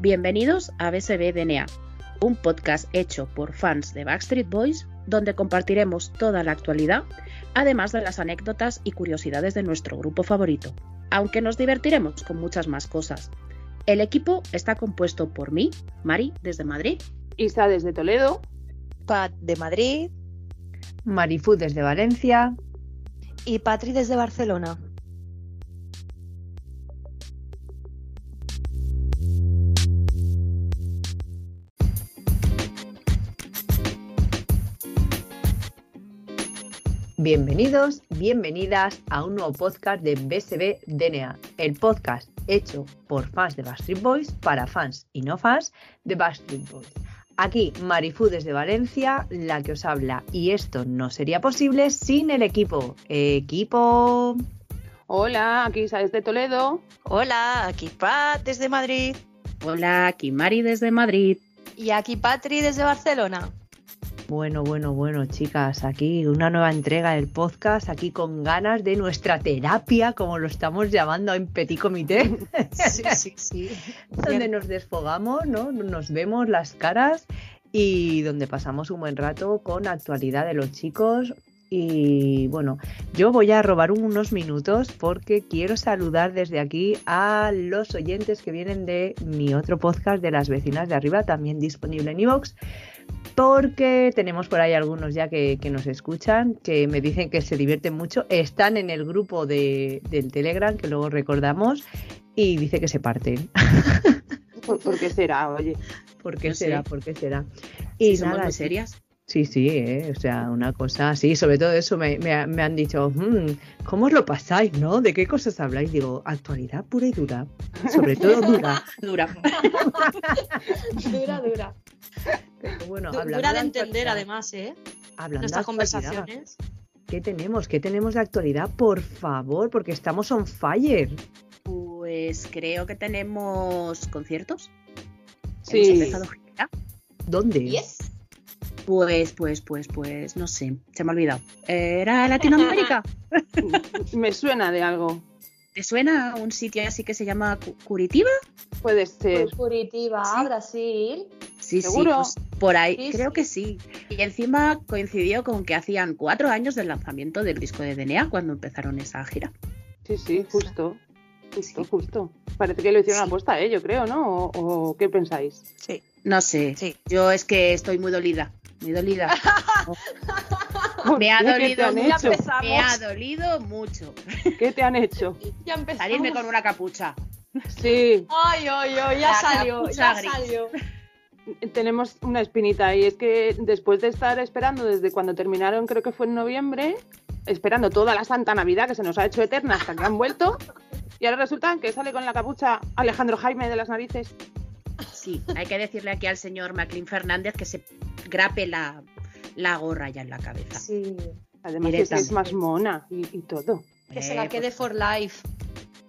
Bienvenidos a BSB DNA, un podcast hecho por fans de Backstreet Boys donde compartiremos toda la actualidad, además de las anécdotas y curiosidades de nuestro grupo favorito, aunque nos divertiremos con muchas más cosas. El equipo está compuesto por mí, Mari, desde Madrid, Isa desde Toledo, Pat de Madrid Marifú desde Valencia y Patri desde Barcelona. Bienvenidos, bienvenidas a un nuevo podcast de BSB DNA, el podcast hecho por fans de Backstreet Boys para fans y no fans de Backstreet Boys. Aquí Marifú desde Valencia, la que os habla, y esto no sería posible sin el equipo. Equipo. Hola, aquí Isa desde Toledo. Hola, aquí Pat desde Madrid. Hola, aquí Mari desde Madrid. Y aquí Patri desde Barcelona. Bueno, bueno, bueno, chicas, aquí una nueva entrega del podcast, aquí con ganas de nuestra terapia, como lo estamos llamando en Petit Comité. Sí, sí, sí. donde nos desfogamos, ¿no? Nos vemos las caras y donde pasamos un buen rato con actualidad de los chicos. Y bueno, yo voy a robar unos minutos porque quiero saludar desde aquí a los oyentes que vienen de mi otro podcast de las vecinas de arriba, también disponible en iVoox porque tenemos por ahí algunos ya que, que, nos escuchan, que me dicen que se divierten mucho, están en el grupo de, del Telegram, que luego recordamos, y dice que se parten. ¿Por, por qué será, oye? ¿Por qué No sé. será? ¿Por qué será? Y somos nada, muy sí. serias. Sí, sí, ¿eh? o sea, una cosa así, sobre todo eso me, me- me han dicho, "Mm, ¿cómo os lo pasáis, no? ¿De qué cosas habláis? Digo, actualidad pura y dura, sobre todo dura. Dura. Dura, dura. Pero bueno, Du- hablando Dura de de entender además, ¿eh? hablando de Nuestras conversaciones. ¿Qué tenemos? ¿Qué tenemos de actualidad? Por favor, porque estamos on fire. Pues creo que tenemos conciertos. Hemos Sí. empezado gira. ¿Dónde? Yes. Pues, pues, pues, pues, no sé, se me ha olvidado. ¿Era Latinoamérica? Me suena de algo. ¿Te suena un sitio así que se llama Cu- Curitiba? Puede ser. Curitiba, Sí. Brasil. Sí, ¿Seguro? sí, pues por ahí, Sí, creo sí. que sí. Y encima coincidió con que hacían cuatro años del lanzamiento del disco de DNA cuando empezaron esa gira. Sí, sí, justo. Justo, Sí. justo. Parece que lo hicieron Sí. a puesta, ¿eh? Yo creo, ¿no? ¿O, o qué pensáis? Sí, No sé, sí. yo es que estoy muy dolida, muy dolida. Me ha ¿Qué te dolido mucho, me ha dolido mucho. ¿Qué te han hecho? Ya empezamos. Salirme con una capucha. Sí, Ay, ay, ay, ya La salió, ya gris. salió. Tenemos una espinita y es que después de estar esperando desde cuando terminaron, creo que fue en noviembre, esperando toda la santa Navidad que se nos ha hecho eterna hasta que han vuelto, y ahora resulta que sale con la capucha Alejandro Jaime de las narices. Sí, hay que decirle aquí al señor Maclean Fernández que se grape la, la gorra ya en la cabeza. Sí. Además es, que es más mona y, y todo. Que se Eh, la quede for life.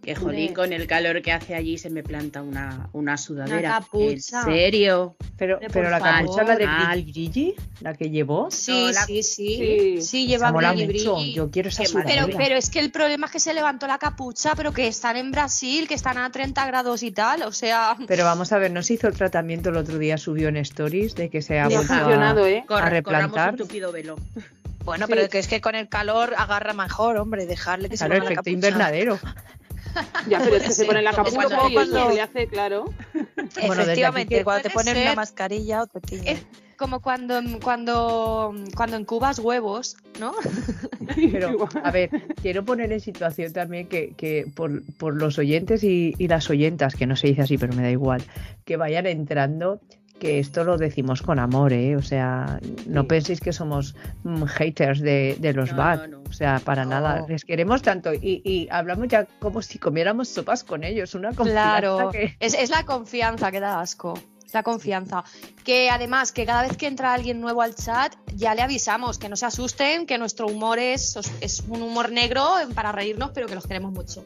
Que jolín, Hombre. con el calor que hace allí se me planta una, una sudadera. capucha. ¿En serio? Pero, pero la capucha, la de. Gigi Gigi, la que llevó, Sí, No, la- sí, sí. Sí. Sí, lleva mola brilli. Yo quiero esa sudadera. Pero, pero es que el problema es que se levantó la capucha, pero que están en Brasil, que están a 30 grados y tal. O sea, Pero vamos a ver, ¿no se hizo el tratamiento el otro día? Subió en Stories de que se ha vuelto a- ¿eh? Replantar. un velo. bueno, Sí. pero que es que con el calor agarra mejor, hombre, dejarle que Claro, se la efecto capucha. invernadero. Ya, pero es que se pone la Es capucha cuando- y cuando- le hace, claro. Bueno, desde aquí Efectivamente, que- cuando te ponen ser. una mascarilla o te tiñen. Es como cuando, cuando, cuando incubas huevos, ¿no? Pero, a ver, quiero poner en situación también que, que por, por los oyentes y, y las oyentas, que no se dice así, pero me da igual, que vayan entrando, que esto lo decimos con amor, ¿eh? O sea, no Sí. penséis que somos mm, haters de, de los No, BAT, no, no. o sea, para No. nada, les queremos tanto y, y hablamos ya como si comiéramos sopas con ellos, una confianza Claro, que... es, es la confianza que da asco. Es La confianza. Que además, que cada vez que entra alguien nuevo al chat, ya le avisamos que no se asusten, que nuestro humor es, es un humor negro para reírnos, pero que los queremos mucho.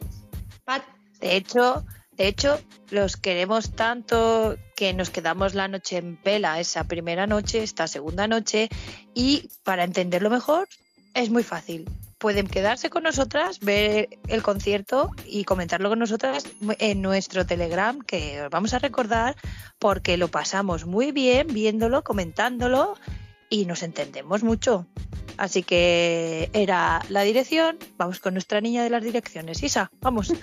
Pat, De hecho, de hecho, los queremos tanto que nos quedamos la noche en vela, esa primera noche, esta segunda noche, y para entenderlo mejor, es muy fácil. pueden quedarse con nosotras, ver el concierto y comentarlo con nosotras en nuestro Telegram, que os vamos a recordar porque lo pasamos muy bien viéndolo, comentándolo y nos entendemos mucho. Así que era la dirección. Vamos con nuestra niña de las direcciones. Isa, vamos.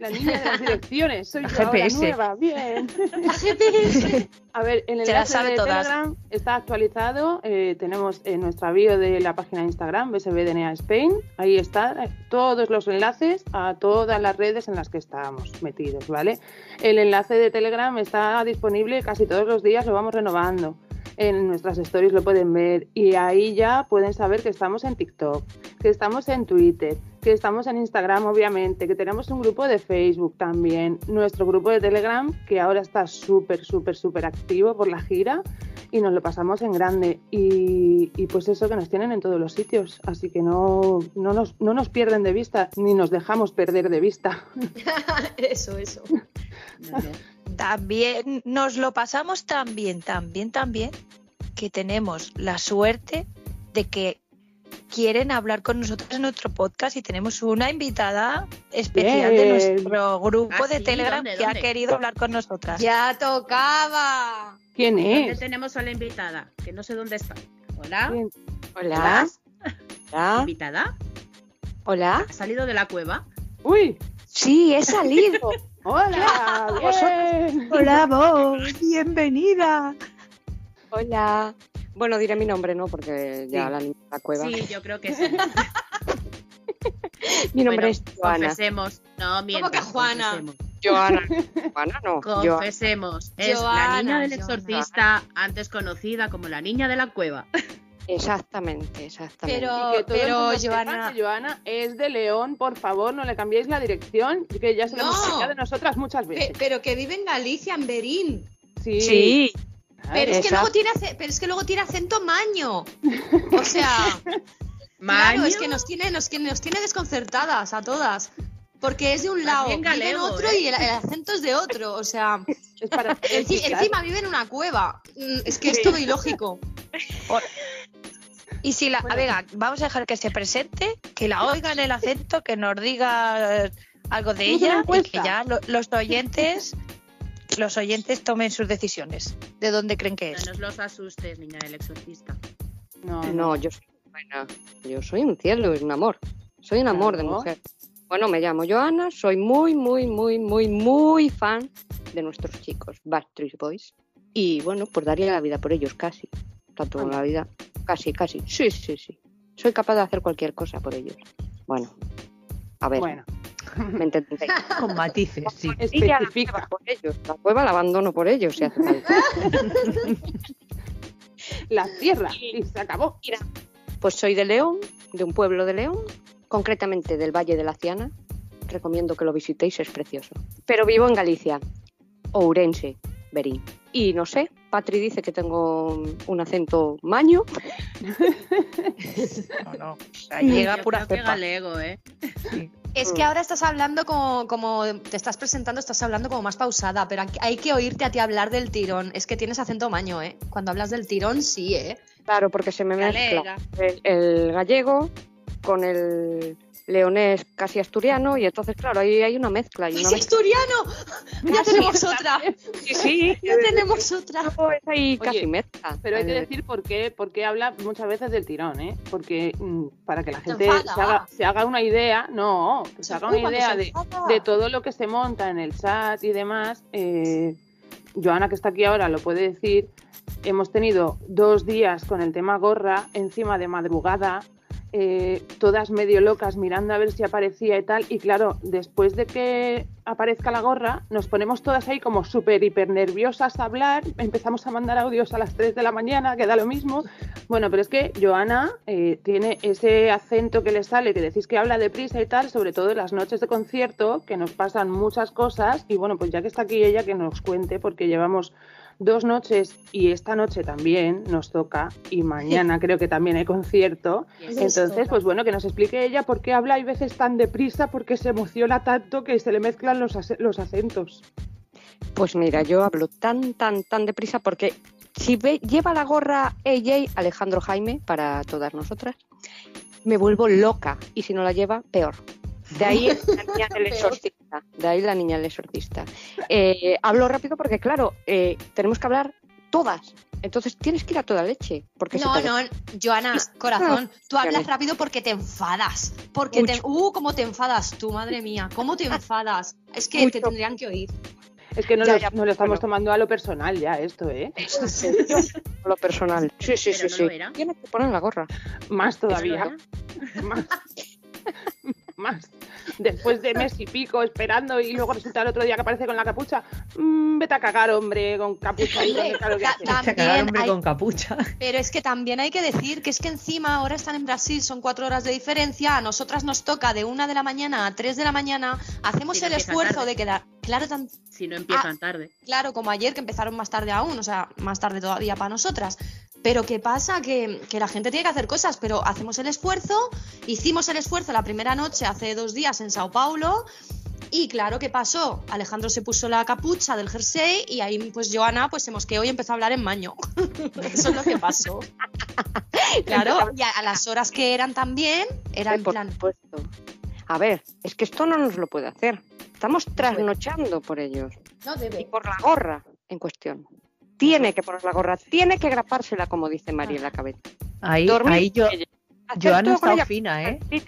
La niña de las direcciones, soy La yo, GPS. nueva, bien. A ver, el Se la enlace sabe de todas. Telegram está actualizado. eh, tenemos en nuestra bio de la página de Instagram, BSBDNA Spain. Ahí están eh, todos los enlaces a todas las redes en las que estamos metidos, ¿vale? El enlace de Telegram está disponible casi todos los días, lo vamos renovando. En nuestras stories lo pueden ver y ahí ya pueden saber que estamos en TikTok, que estamos en Twitter, que estamos en Instagram obviamente, que tenemos un grupo de Facebook también, nuestro grupo de Telegram que ahora está súper, súper, súper activo por la gira y nos lo pasamos en grande y, y pues eso que nos tienen en todos los sitios, así que no, no, nos, no nos pierden de vista ni nos dejamos perder de vista. Eso, eso. También nos lo pasamos tan bien, tan bien, tan bien, que tenemos la suerte de que quieren hablar con nosotros en nuestro podcast y tenemos una invitada especial de nuestro grupo Ah, de sí, Telegram ¿dónde, que ha dónde? querido hablar con nosotras. Ya tocaba. ¿Quién ¿Dónde es? tenemos a la invitada? Que no sé dónde está. Hola. ¿Quién? Hola, hola, ¿Invitada? hola. ¿Ha salido de la cueva? Uy, Sí, he salido. hola, bien. Hola, vos, bienvenida. Hola. Bueno, diré mi nombre, ¿no? Porque ya Sí. la niña de la cueva. Sí, yo creo que sí. Mi nombre Bueno, es Joana. Confesemos. No, mientas, que Juana? confesemos. Joana. Joana no. Joana. Confesemos. Es la niña del Joana. exorcista, antes conocida como la niña de la cueva. Exactamente, exactamente. Pero, Y que todo el pero mundo sepa Joana, que Joana es de León, por favor, no le cambiéis la dirección, que ya se lo hemos No. explicado nosotras muchas pe- veces. pero que vive en Galicia, en Berín. Sí. Pero es, que luego tiene, pero es que luego tiene acento maño. O sea, claro, Maño, es que nos tiene, nos, que nos tiene desconcertadas a todas. Porque es de un lado, bien vive en galego, otro ¿eh? y el, el acento es de otro. O sea, Es para enci- explicar. encima vive en una cueva. Mm, Es que es todo ilógico. Y si la, venga, vamos a dejar que se presente, que la oigan el acento, que nos diga eh, algo de ella y que ya lo- los oyentes, los oyentes tomen sus decisiones de dónde creen que No es. nos los asustes, niña del exorcista. No, no. no, yo soy buena. Yo soy un cielo, es un amor. Soy un amor de mujer. Bueno, me llamo Joana, soy muy, muy, muy, muy, muy fan de nuestros chicos, Backstreet Boys. Y bueno, pues daría la vida por ellos casi. Tanto Anda. la vida, casi, casi. Sí, sí, sí. Soy capaz de hacer cualquier cosa por ellos. Bueno, a ver, Bueno, me entendéis. Con matices, sí. La especifica. cueva por ellos. La cueva la abandono por ellos si hace falta. La tierra y se acabó. Pues soy de León, de un pueblo de León, concretamente del Valle de la Ciana. Recomiendo que lo visitéis, es precioso. Pero vivo en Galicia, Ourense, Berín. Y no sé, Patri dice que tengo un acento maño. No, no. Llega Yo pura creo que galego, ¿eh? Es que ahora estás hablando como, como te estás presentando, estás hablando como más pausada, pero aquí- hay que oírte a ti hablar del tirón. Es que tienes acento maño, ¿eh? Cuando hablas del tirón, sí, ¿eh? Claro, porque se me Galega. mezcla el, el gallego con el leonés casi asturiano y entonces, claro, ahí hay una mezcla. Y una ¡Es asturiano! Ya tenemos otra. Sí, sí, Ya tenemos otra. todo es ahí casi mezcla. Pero hay que El- decir por qué, por qué habla muchas veces del tirón, ¿eh? Porque mm, para que la gente enfada. se haga, se haga una idea, no, se, Se haga una idea de, de todo lo que se monta en el chat y demás. eh, Joana, que está aquí ahora, lo puede decir. Hemos tenido dos días con el tema gorra, encima de madrugada, eh, todas medio locas mirando a ver si aparecía y tal. Y claro, después de que aparezca la gorra, nos ponemos todas ahí como súper hiper nerviosas a hablar. Empezamos a mandar audios a las 3 de la mañana, que da lo mismo. Bueno, pero es que Joana eh, tiene ese acento que le sale, que decís que habla deprisa y tal, sobre todo en las noches de concierto, que nos pasan muchas cosas. Y bueno, pues ya que está aquí ella, que nos cuente, porque llevamos dos noches y esta noche también nos toca y mañana creo que también hay concierto. Entonces, pues bueno, que nos explique ella por qué habla hay veces tan deprisa, por qué se emociona tanto que se le mezclan los, los acentos. Pues mira, yo hablo tan, tan, tan deprisa porque si ve- lleva la gorra AJ, Alejandro Jaime, para todas nosotras, me vuelvo loca. Y si no la lleva, peor. De ahí la niña del exorcista. De ahí la niña del exorcista. Eh, hablo rápido porque, claro, eh, tenemos que hablar todas. Entonces tienes que ir a toda leche. Porque No, te- no, Joana, corazón, tú hablas rápido porque te enfadas. Porque te. Uh, cómo te enfadas tú, madre mía. ¿Cómo te enfadas? Es que te tendrían que oír. Es que no, Ya, lo, ya, no lo estamos bueno. tomando a lo personal ya esto, ¿eh? Es en serio, lo personal. Sí, sí, Pero sí, no sí. Tienes que poner la gorra. Más ¿Eso todavía. más. Más. Después de mes y pico esperando y luego resulta el otro día que aparece con la capucha. Mm, vete a cagar, hombre, con capucha que cagar hombre hay- con capucha. Pero es que también hay que decir que es que encima ahora están en Brasil, son cuatro horas de diferencia, a nosotras nos toca de una de la mañana a tres de la mañana, hacemos no el esfuerzo tarde. de quedar, claro, tan, Si no Ah. empiezan tarde. claro como ayer que empezaron más tarde aún, o sea, más tarde todavía para nosotras. Pero ¿qué pasa? Que, que la gente tiene que hacer cosas, pero hacemos el esfuerzo, hicimos el esfuerzo la primera noche hace dos días en Sao Paulo. Y claro, ¿qué pasó? Alejandro se puso la capucha del jersey y ahí pues Joana pues se mosqueó y empezó a hablar en maño. Eso es lo que pasó. Claro, y a, a las horas que eran también, era en plan, supuesto. A ver, es que esto no nos lo puede hacer. Estamos trasnochando por ellos. no Y debe. por la gorra en cuestión. Tiene que poner la gorra, tiene que grapársela, como dice María en la cabeza. Ahí, Dormir ahí yo, Joana ella. fina, ¿eh? Sí,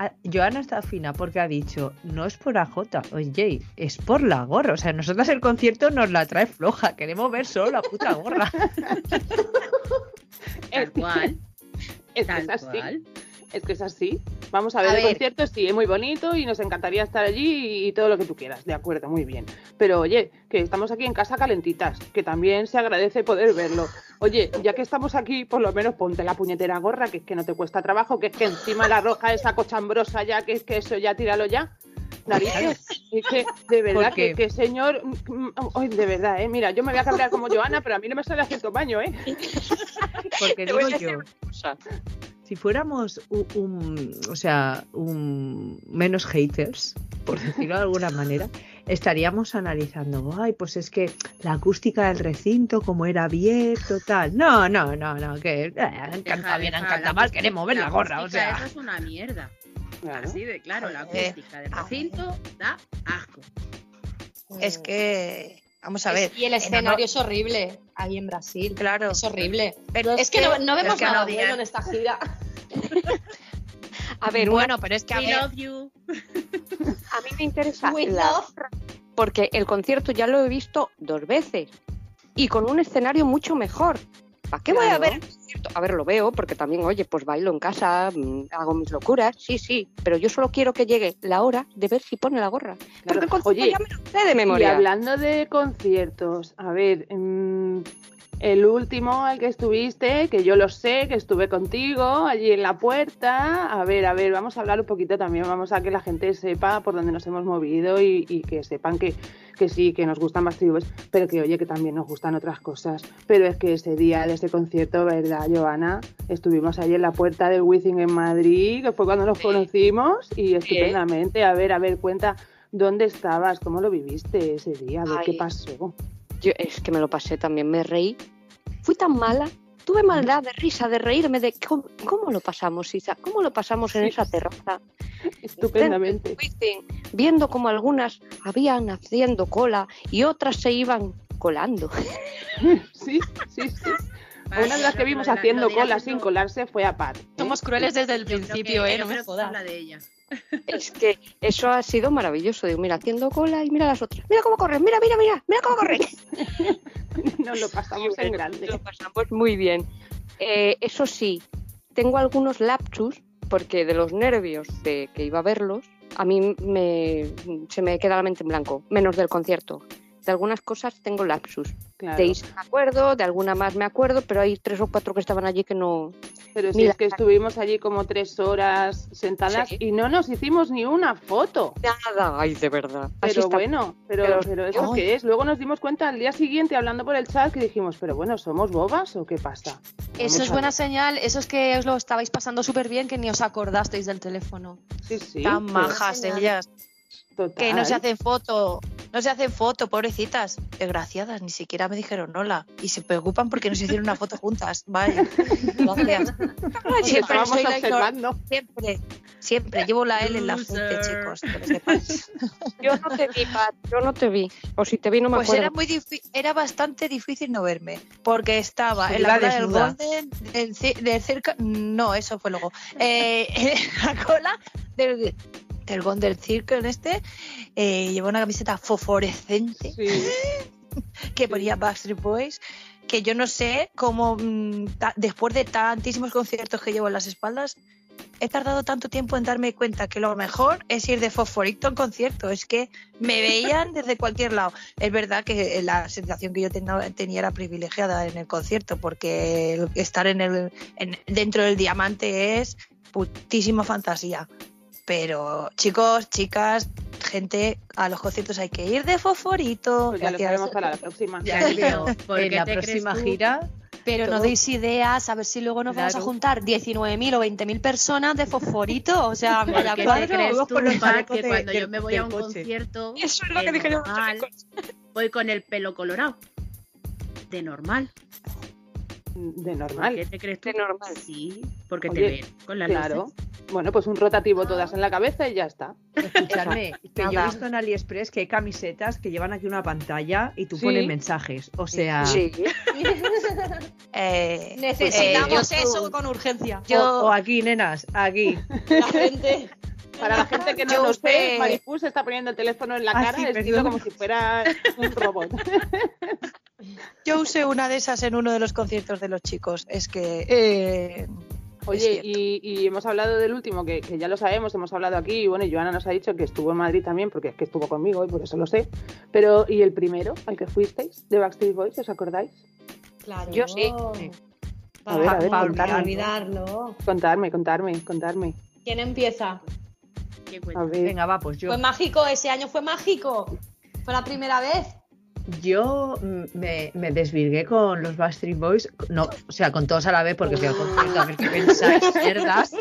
Ah, Joana está fina porque ha dicho, no es por AJ, oye, es por la gorra. O sea, nosotras el concierto nos la trae floja, queremos ver solo la puta gorra. Tal cual. Es que Tal cual. Es que es así. Vamos a ver, A el ver. concierto sí, es muy bonito y nos encantaría estar allí y todo lo que tú quieras. De acuerdo, muy bien. Pero oye, que estamos aquí en casa calentitas, que también se agradece poder verlo. Oye, ya que estamos aquí, por lo menos ponte la puñetera gorra, que es que no te cuesta trabajo, que es que encima la roja esa cochambrosa ya, que es que eso ya tíralo ya. Narices, es que de verdad que, que señor, mm, mm, ay, de verdad, eh, mira, yo me voy a cabrear como Joana, pero a mí no me sale haciendo baño, eh. Porque digo yo. Si fuéramos un, un- o sea, un menos haters, por decirlo de alguna manera, estaríamos analizando, ay, pues es que la acústica del recinto, como era abierto, tal. No, no, no, no, que eh, encanta bien, encanta mal, queremos ver la gorra, o sea. Eso es una mierda. Claro. Así de claro, la Eh, acústica del ah. recinto da asco. Es que, vamos a ver. y el en escenario es horrible ahí en Brasil. Claro. Es horrible. Pero Es que no, no es vemos que nada no bueno en esta gira. A ver, Bueno, pero es que a We ver, love you. a mí me interesa With la love. porque el concierto ya lo he visto dos veces y con un escenario mucho mejor. ¿Para qué voy a ver? A ver, lo veo porque también, oye, pues bailo en casa, mm, hago mis locuras, sí, sí, pero yo solo quiero que llegue la hora de ver si pone la gorra. Porque el concierto Oye, ya me lo sé de Y hablando de conciertos, a ver, mm, el último al que estuviste, que yo lo sé, que estuve contigo allí en la puerta, a ver, a ver, vamos a hablar un poquito también, vamos a que la gente sepa por dónde nos hemos movido y, y que sepan que, que sí, que nos gustan más tribus, pero que oye, que también nos gustan otras cosas. Pero es que ese día de ese concierto, ¿verdad, Joana? Estuvimos allí en la puerta del Wizzing en Madrid, que fue cuando nos Sí. conocimos, y estupendamente, a ver, a ver, cuenta. ¿Dónde estabas? ¿Cómo lo viviste ese día? A ver qué pasó. Yo es que me lo pasé también, me reí. Fui tan mala, tuve maldad de risa, de reírme de cómo, cómo lo pasamos, Isa, cómo lo pasamos en esa terraza. Estupendamente. Viendo como algunas habían haciendo cola y otras se iban colando. Sí, sí, sí. Vale, Una de las que vimos haciendo cola sin colarse fue a Pat. ¿eh? Somos crueles desde el yo principio, que- ¿eh? No me jodas. de ella. Es que eso ha sido maravilloso. Digo, mira, haciendo cola y mira las otras. Mira cómo corren, mira, mira, mira, mira cómo corren. Nos lo pasamos en grande. Lo pasamos muy bien. Eh, eso sí, tengo algunos lapsus porque de los nervios de que iba a verlos, a mí me, se me queda la mente en blanco, menos del concierto. De algunas cosas tengo lapsus. Claro. De Isa me acuerdo, de alguna más me acuerdo, pero hay tres o cuatro que estaban allí que no. Pero si Mira. es que estuvimos allí como tres horas sentadas Sí. y no nos hicimos ni una foto. Nada, ay, de verdad. Pero bueno, pero, Pero- pero eso Ay. qué es. Luego nos dimos cuenta al día siguiente hablando por el chat que dijimos, pero bueno, ¿somos bobas o qué pasa? Eso Vamos es buena señal, eso es que os lo estabais pasando súper bien que ni os acordasteis del teléfono. Sí, sí. tan majas ellas, total. que no se hacen foto no se hacen foto, pobrecitas, desgraciadas, ni siquiera me dijeron hola. Y se preocupan porque no se hicieron una foto juntas. Vaya, gracias. Siempre soy la. Siempre, siempre. Llevo la L en la frente, chicos. que. Yo no te vi, Pat, yo no te vi. O si te vi, no me Pues acuerdo. era muy era bastante difícil no verme, porque estaba en la cola del. Golden, del, ci- del circo, no, eso fue luego, Eh, en la cola del, del Golden Circle este, eh, llevaba una camiseta fosforescente Sí. que ponía Backstreet Boys, que yo no sé cómo mm, después de tantísimos conciertos que llevo en las espaldas, he tardado tanto tiempo en darme cuenta que lo mejor es ir de fosforito a un concierto. Es que me veían desde cualquier lado. Es verdad que la sensación que yo tenía, era privilegiada en el concierto, porque estar en el, en- dentro del diamante es putísima fantasía. Pero chicos, chicas, gente, a los conciertos hay que ir de fosforito. Pues ya lo sabemos para la próxima. Ya creo. ¿Por En qué la te crees próxima tú? gira, Pero no Todo. deis ideas, a ver si luego nos vamos a juntar 19.000 o 20.000 personas de fosforito. O sea, ¿Por vaya qué cuadro. te crees Vamos tú, que de- cuando yo me voy a un coche? concierto Eso es lo que dije yo. normal, voy con el pelo colorado? De normal. De ¿Por normal. qué te crees tú? De normal. Sí, porque Oye, te ven con la Claro. Bueno, pues un rotativo todas en la cabeza y ya está. escuchadme, que yo he visto en AliExpress que hay camisetas que llevan aquí una pantalla y tú Sí. pones mensajes. O sea, Sí. Eh, Necesitamos eh, yo- eso con urgencia. yo- o, o aquí, nenas, aquí. La gente. Para la gente que no Yo lo sé, Maripú se está poniendo el teléfono en la Ah, cara, sí, vestido perdón. como si fuera un robot. Yo usé una de esas en uno de los conciertos de los chicos. Es que. Oye, y, y hemos hablado del último, que, que ya lo sabemos, hemos hablado aquí, y bueno, Joana nos ha dicho que estuvo en Madrid también, porque es que estuvo conmigo y por eso lo sé. Pero, ¿y el primero, al que fuisteis, de Backstreet Boys, os acordáis? Claro. Yo sí. A ver, a ver. Para olvidarlo. Contarme, contarme, contarme. ¿Quién empieza? ¿Qué A ver. Venga, va, pues yo. Fue mágico, ese año fue mágico. Fue la primera vez. Yo me, me desvirgué con los Backstreet Boys, no, o sea, con todos a la vez, porque fui al concierto, a ver qué pensáis, cerdas.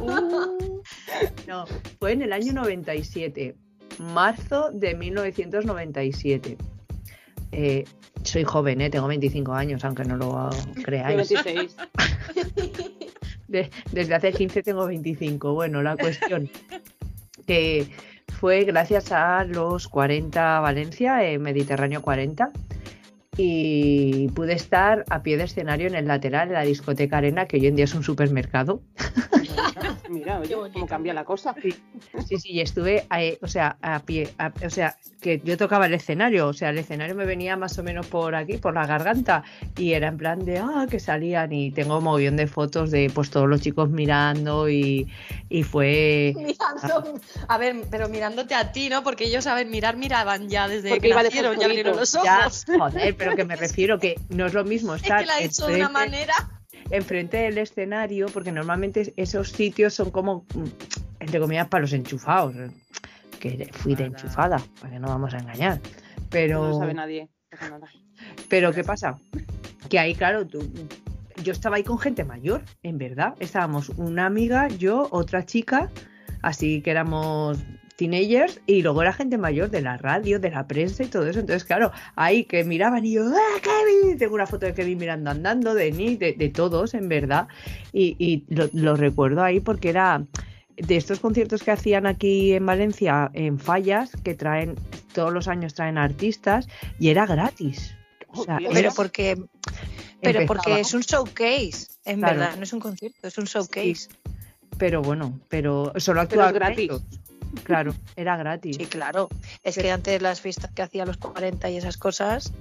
Uh, no, fue en el año 97, marzo de 1997. Eh, soy joven, ¿eh? tengo 25 años, aunque no lo creáis. 26. De- desde hace 15 tengo 25. Bueno, la cuestión que fue gracias a los 40 Valencia, eh, Mediterráneo 40, y pude estar a pie de escenario en el lateral de la discoteca Arena, que hoy en día es un supermercado. Mira, oye, cómo cambia la cosa. Sí, sí, y estuve, ahí, o sea, a pie, a- o sea, que yo tocaba el escenario, o sea, el escenario me venía más o menos por aquí, por la garganta, y era en plan de, ah, que salían, y tengo un de fotos de, pues, todos los chicos mirando, y, y fue... Mirando. A ver, pero mirándote a ti, ¿no? Porque ellos, a ver, mirar, miraban ya desde Porque que nacieron, ya abrieron los Ya, ojos. joder, pero que me refiero que no es lo mismo Es estar que la ha hecho de una manera. Enfrente del escenario, porque normalmente esos sitios son como, mm, entre comillas, para los enchufados. Que fui de enchufada, para que no vamos a engañar. Pero, No lo sabe nadie. pero ¿qué pasa? Que ahí, claro, tú, yo estaba ahí con gente mayor, en verdad. Estábamos una amiga, yo, otra chica, así que éramos teenagers, y luego era gente mayor de la radio, de la prensa y todo eso. Entonces, claro, ahí que miraban y yo, ¡ah, Kevin! Tengo una foto de Kevin mirando andando, de Nick, de, de todos, en verdad. Y, y lo, lo recuerdo ahí porque era de estos conciertos que hacían aquí en Valencia, en fallas, que traen, todos los años traen artistas, y era gratis. O sea, era- Pero porque, pero empezaba. porque es un showcase, en Claro. verdad, no es un concierto, es un showcase. Pero bueno, pero solo actuaban gratis. ellos. Claro, era gratis. Sí, claro. Es que antes las fiestas que hacía a los 40 y esas cosas,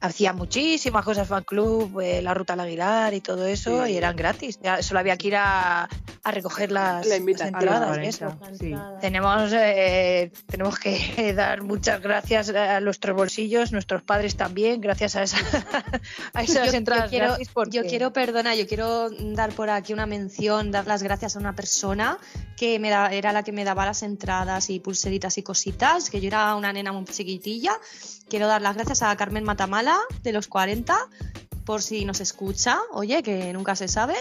hacía muchísimas cosas, fan club, eh, la ruta al Aguilar y todo eso, Sí. y eran gratis. Ya solo había que ir a, a recoger las, La las entradas y 40, eso. sí. Tenemos, eh, tenemos que dar muchas gracias a nuestros bolsillos, nuestros padres también, gracias a, esa- a esas Yo- yo entradas quiero- gratis. Porque... Yo quiero, perdona, yo quiero dar por aquí una mención, dar las gracias a una persona que me da, era la que me daba las entradas y pulseritas y cositas, que yo era una nena muy chiquitilla. Quiero dar las gracias a Carmen Matamala, de los 40, por si nos escucha, oye, que nunca se sabe.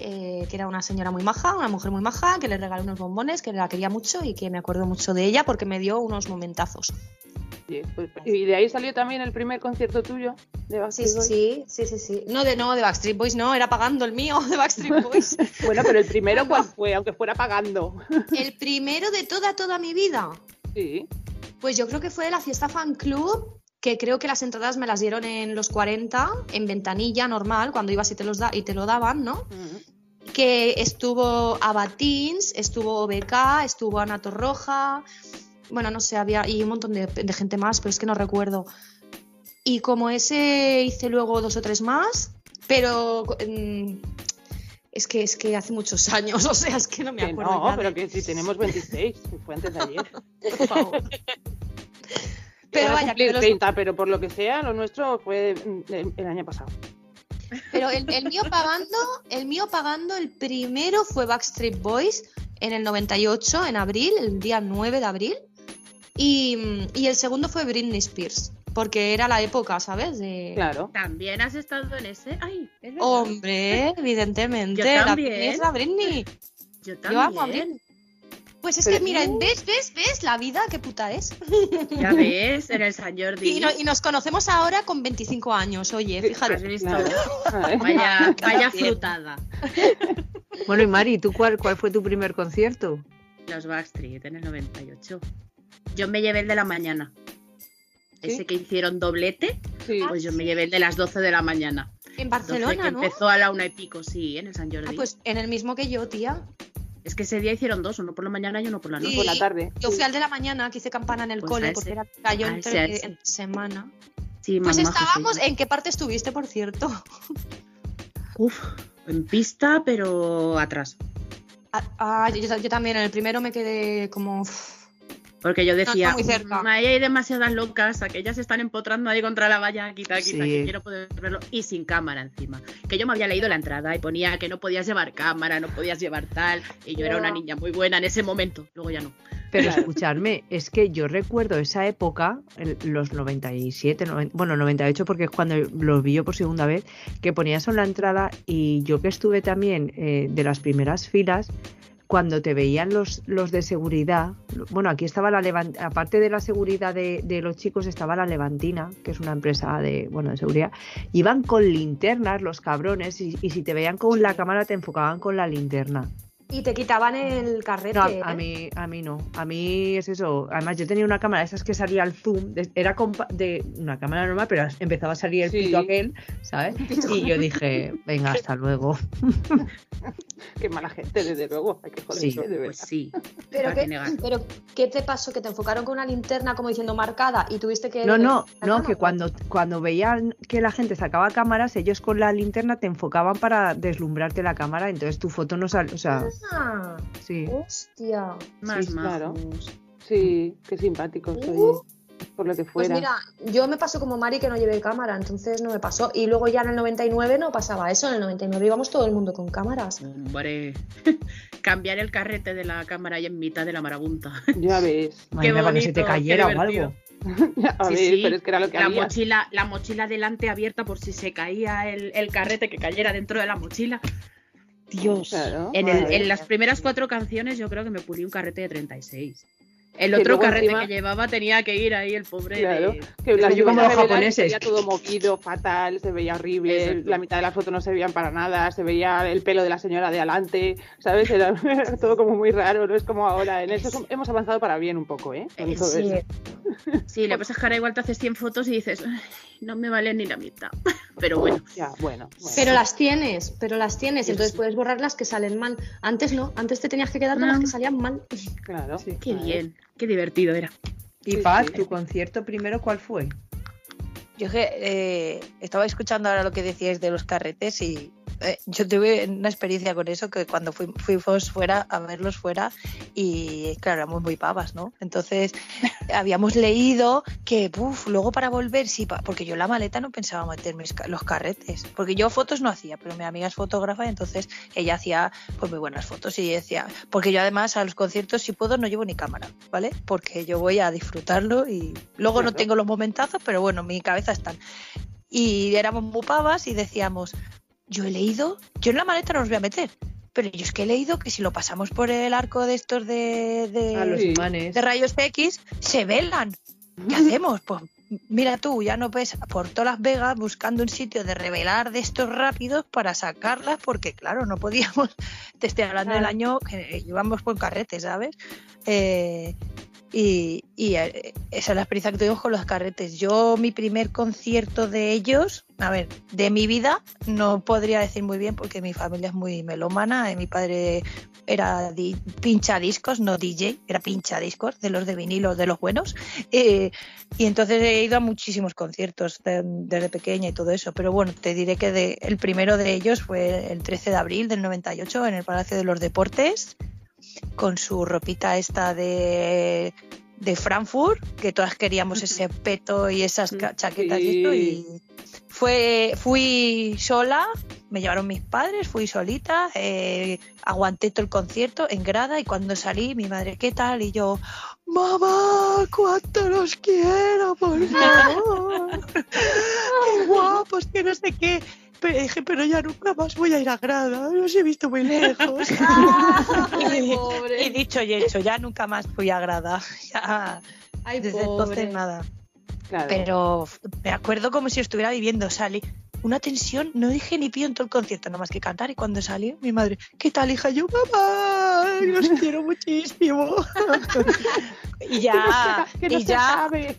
eh, que era una señora muy maja, una mujer muy maja, que le regaló unos bombones, que la quería mucho y que me acuerdo mucho de ella porque me dio unos momentazos. Sí, pues- y de ahí salió también el primer concierto tuyo de Backstreet sí, Boys. sí, sí, sí, sí. No de, no, de Backstreet Boys, no, era pagando el mío de Backstreet Boys. Bueno, pero el primero, ¿cuál fue? Aunque fuera pagando. el primero de toda, toda mi vida. Sí. Pues yo creo que fue de la fiesta fan club, que creo que las entradas me las dieron en los 40, en ventanilla normal, cuando ibas y te, los da y te lo daban, ¿no? Que estuvo Abatins, estuvo BK, estuvo Ana Torroja, bueno, no sé, había y un montón de, de gente más, pero es que no recuerdo. Y como ese hice luego dos o tres más, pero mm, es que es que hace muchos años, o sea, es que no me Que acuerdo. no, pero que si tenemos 26, que fue antes de ayer. por favor. Pero vaya, que los- 30, pero por lo que sea, lo nuestro fue el, el año pasado. Pero el, el mío pagando, el mío pagando, el primero fue Backstreet Boys en el 98, en abril, el día 9 de abril. Y, y el segundo fue Britney Spears, porque era la época, ¿sabes? De... Claro. ¿También has estado en ese? Ay, es verdad. Hombre, evidentemente. Yo la también. Britney es la Britney. Yo Yo amo a también. Britney. Pues es Pero- que, mira, ¿ves, ves, ves la vida? ¿Qué puta es? Ya ves, en el San Jordi. Y, no- y nos conocemos ahora con 25 años, oye, ¿Has fíjate. visto? Claro. Ay. Vaya, vaya frutada. Bueno, y Mari, ¿tú cuál, cuál fue tu primer concierto? Los Backstreet en el 98. Yo me llevé el de la mañana. ¿Sí? Ese que hicieron doblete, Sí. pues yo me llevé el de las 12 de la mañana. En 12 Barcelona, que ¿no? empezó a la una y pico, sí, en el San Jordi. Ah, pues en el mismo que yo, tía. Es que ese día hicieron dos, uno por la mañana y uno por la noche. Sí. por la tarde. Yo fui al de la mañana que hice campana en el Pues cole porque era, cayó entre, entre semana. Sí, Pues estábamos. ¿en qué parte estuviste, por cierto? Uf, en pista, pero atrás. Ah, ah, yo, yo también, en el primero me quedé como... Porque yo decía. "Mm, ahí hay demasiadas locas, aquellas se están empotrando ahí contra la valla, quita, quita, Sí. que quiero poder verlo. Y sin cámara encima. Que yo me había leído la entrada y ponía que no podías llevar cámara, no podías llevar tal. Y yo era una Ya. niña muy buena en ese momento, luego ya no. Pero Claro. escuchadme, es que yo recuerdo esa época, el- los 97, noven- bueno, 98 porque es cuando los vi yo por segunda vez, que ponía eso en la entrada y yo que estuve también eh, de las primeras filas, cuando te veían los, los de seguridad, bueno, aquí estaba la Levan- aparte de la seguridad de, de los chicos, estaba la Levantina, que es una empresa de, bueno, de seguridad, iban con linternas los cabrones y, y si te veían con la cámara te enfocaban con la linterna. Y te quitaban el carrete. No, a, ¿eh? a mí, a mí no. A mí es eso. Además, yo tenía una cámara, esas que salía al zoom. de- era compa- de una cámara normal, pero empezaba a salir el Sí. pito aquel, ¿sabes? Y yo dije, venga, hasta luego. Qué mala gente, desde luego. Hay que joderse, Sí, de verdad. Pues sí. ¿Pero ¿para qué, te pasó? ¿Que te enfocaron con una linterna como diciendo marcada y tuviste que... No, no, no, que cuando, cuando veían que la gente sacaba cámaras, ellos con la linterna te enfocaban para deslumbrarte la cámara, entonces tu foto no sale, o sea, Ah, sí. hostia. Más Sí, claro. majos. Sí, qué simpáticos, Uh. oye, por lo que Pues fuera. mira, yo me pasó como Mari que no llevé cámara, entonces no me pasó. Y luego ya en el 99 no pasaba eso, en el 99 íbamos todo el mundo con cámaras. Hombre, cambiar el carrete de la cámara ahí en mitad de la marabunta. Ya ves. Imagina para que se te bonito, qué cayera o algo. A Sí, ver, sí. pero es que era lo que la había. mochila, la mochila delante abierta por si se caía el, el carrete que cayera dentro de la mochila. Dios. Claro, en, el- en las primeras cuatro canciones yo creo que me pulí un carrete de 36. El Que otro carrete encima- que llevaba tenía que ir ahí el pobre Claro, de- que la lluvia los se veía, japoneses. se veía todo movido, fatal, se veía horrible, Exacto. la mitad de las fotos no se veían para nada, se veía el pelo de la señora de adelante, ¿sabes? Era, todo como muy raro, no es como ahora. En eso hemos avanzado para bien un poco, ¿eh? Eh, sí. Sí, le pasas cara igual te haces 100 fotos y dices, "Ay, no me vale ni la mitad. Pero bueno, Ya, bueno. bueno. Pero las tienes, pero las tienes, Sí, entonces sí. puedes borrar las que salen mal. Antes no, antes te tenías que quedar con No. las que salían mal. Claro. Sí. qué bien, qué divertido era. Y Sí, Paz, sí. tu concierto primero, ¿cuál fue? Yo que eh, estaba escuchando ahora lo que decíais de los carretes y eh, yo tuve una experiencia con eso que cuando fui- fuimos fuera a verlos fuera y claro, éramos muy pavas, ¿no? Entonces habíamos leído que uf, luego para volver, sí, porque yo la maleta no pensaba meter mis los carretes, porque yo fotos no hacía, pero mi amiga es fotógrafa y entonces ella hacía pues muy buenas fotos y decía, porque yo además a los conciertos si puedo no llevo ni cámara, ¿vale? Porque yo voy a disfrutarlo y luego no Claro. tengo los momentazos, pero bueno, en mi cabeza están. Y éramos muy pavas y decíamos, yo he leído, yo en la maleta no los voy a meter, pero yo es que he leído que si lo pasamos por el arco de estos de, de, A los imanes. de rayos X, se velan. ¿Qué hacemos? Pues mira tú, ya no ves por todas las vegas buscando un sitio de revelar de estos rápidos para sacarlas, porque claro, no podíamos, te estoy hablando del año que íbamos por carretes, ¿sabes? Eh, y y, eh, esa es la experiencia que tuvimos con los carretes. Yo, mi primer concierto de ellos, a ver, de mi vida, no podría decir muy bien porque mi familia es muy melómana. eh, Mi padre era di- pincha discos, no DJ, era pincha discos, de los de vinilo, de los buenos. Eh, y entonces he ido a muchísimos conciertos de- desde pequeña y todo eso. Pero bueno, te diré que de- el primero de ellos fue el 13 de abril del 98 en el Palacio de los Deportes, con su ropita esta de, de Frankfurt, que todas queríamos ese peto y esas chaquetas y esto. Y fue, fui sola, me llevaron mis padres, fui solita, eh, aguanté todo el concierto en grada y cuando salí, mi madre, ¿qué tal? Y yo, mamá, cuánto los quiero, por favor. Qué guapos, que no sé qué. Pero dije, pero ya nunca más voy a ir a grada, los he visto muy lejos. Ay, y pobre. dicho y hecho, ya nunca más fui a grada. Ya, Ay, desde pobre. entonces nada. Claro. Pero me acuerdo como si estuviera viviendo, salí. Una tensión, no dije ni pío en todo el concierto, nada más que cantar. Y cuando salí, mi madre, ¿qué tal, hija? Yo, mamá, los quiero muchísimo. y ya, que no y se ya. sabe.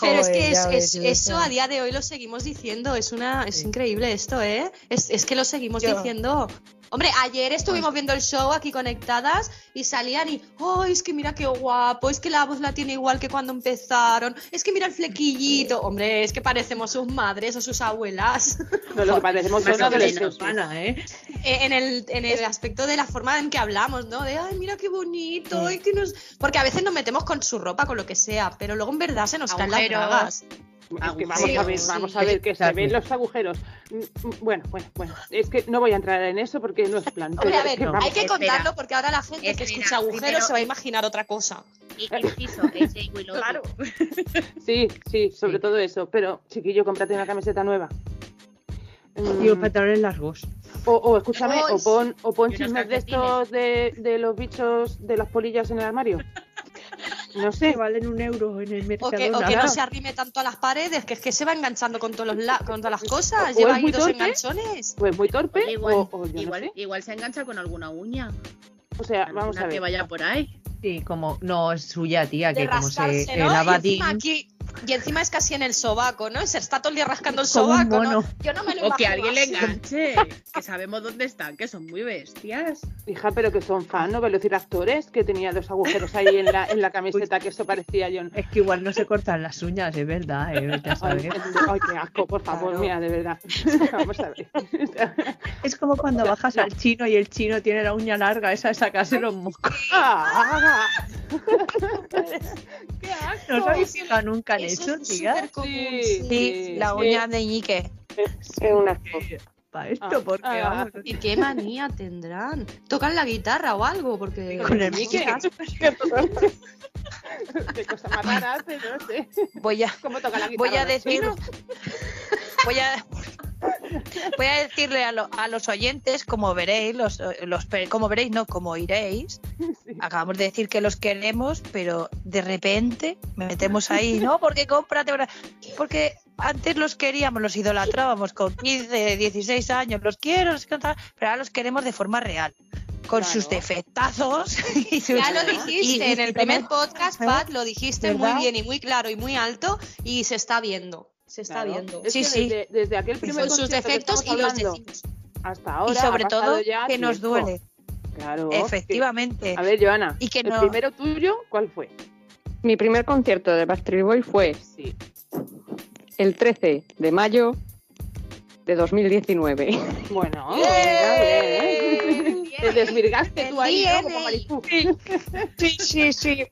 Pero es que es, ya ves, es- yo eso a día de hoy lo seguimos diciendo, es una es Sí. increíble esto, ¿eh? Es, es que lo seguimos Yo- diciendo. Hombre, ayer estuvimos viendo el show aquí conectadas y salían y, ¡oh, es que mira qué guapo! Es que la voz la tiene igual que cuando empezaron. Es que mira el flequillito. Hombre, es que parecemos sus madres o sus abuelas. No, lo que parecemos Más son adolescentes. ¿eh? Eh, en el, en el aspecto de la forma en que hablamos, ¿no? De, ay, mira qué bonito, ay, que nos... Porque a veces nos metemos con su ropa, con lo que sea, pero luego en verdad se nos caen las bragas. Es que vamos a ver, sí. vamos a ver que se ven los agujeros. Mm, mm, Bueno, bueno, bueno. Es que no voy a entrar en eso porque no es plan. Hombre, pero a es ver, que hay que espera. contarlo porque ahora la gente que escucha agujeros primero- se va a imaginar otra cosa. Inciso. Claro. Sí, sí, sobre Sí. todo eso. Pero, chiquillo, cómprate una camiseta nueva. Mm, Y los pantalones largos. o, o escúchame, o pon, o pon chismes de estos de, de los bichos de las polillas en el armario. No Que sé. valen un euro en el O mercado. que, o que no se arrime tanto a las paredes, que es que se va enganchando con, todos los la- con todas las cosas. O Lleva ahí dos torpe. enganchones. Pues muy torpe. Oye, igual, o, o yo no igual, sé. igual se engancha con alguna uña. O sea, vamos alguna a que ver. vaya por ahí. Sí, como no es suya, tía, De que como se encima, aquí, y encima es casi en el sobaco, ¿no? Se está todo el día rascando el Como sobaco, ¿no? Yo no me lo O que alguien le así. enganche. que sabemos dónde están, que son muy bestias. Hija, pero que son fan, ¿no? Velociraptores, que tenía dos agujeros ahí en la, en la camiseta, que eso parecía yo. Es que igual no se cortan las uñas, es verdad, eh, Ay, qué asco, por favor, Claro. mira, de verdad. Vamos a ver. Es como cuando bajas al chino y el chino tiene la uña larga, esa de sacarse los mocos. Ah, ¡Qué asco! ¿No os habéis fijado nunca en Eso eso, es tía? común, Sí. sí. Sí, la sí. uña de Ñique. Es un asco. Para esto, Ah, porque ah, vamos. ¿Y qué manía tendrán? ¿Tocan la guitarra o algo? Porque... Con el ¿Y qué? Qué cosa más rara hace, no sé. Voy a, ¿Cómo toca la guitarra? voy a decir, voy a, voy a decirle a, lo- a los oyentes, como veréis, los, los, como veréis, no, como oiréis, Sí. acabamos de decir que los queremos, pero de repente me metemos ahí, ¿no? Porque cómprate una- Porque antes los queríamos, los idolatrábamos con 15, 16 años, los quiero, los quiero, pero ahora los queremos de forma real. Con Claro. sus defectazos y sus- Ya lo dijiste y en el primer podcast, Pat, lo dijiste ¿Verdad? muy bien y muy claro y muy alto y se está viendo. Se está Claro. viendo. Es Sí, sí. Desde, desde aquel primer Con sus defectos y los decimos. Hasta ahora. y sobre todo ya que nos duele. Claro. Efectivamente. que- A ver, Joana, Y que el no- primero tuyo, ¿cuál fue? Mi primer concierto de Backstreet Boy fue Sí. El 13 de mayo de 2019. Bueno, ¡Bien! Te desvirgaste tú ahí, ¿no? Como. Maripú. Sí, sí, sí.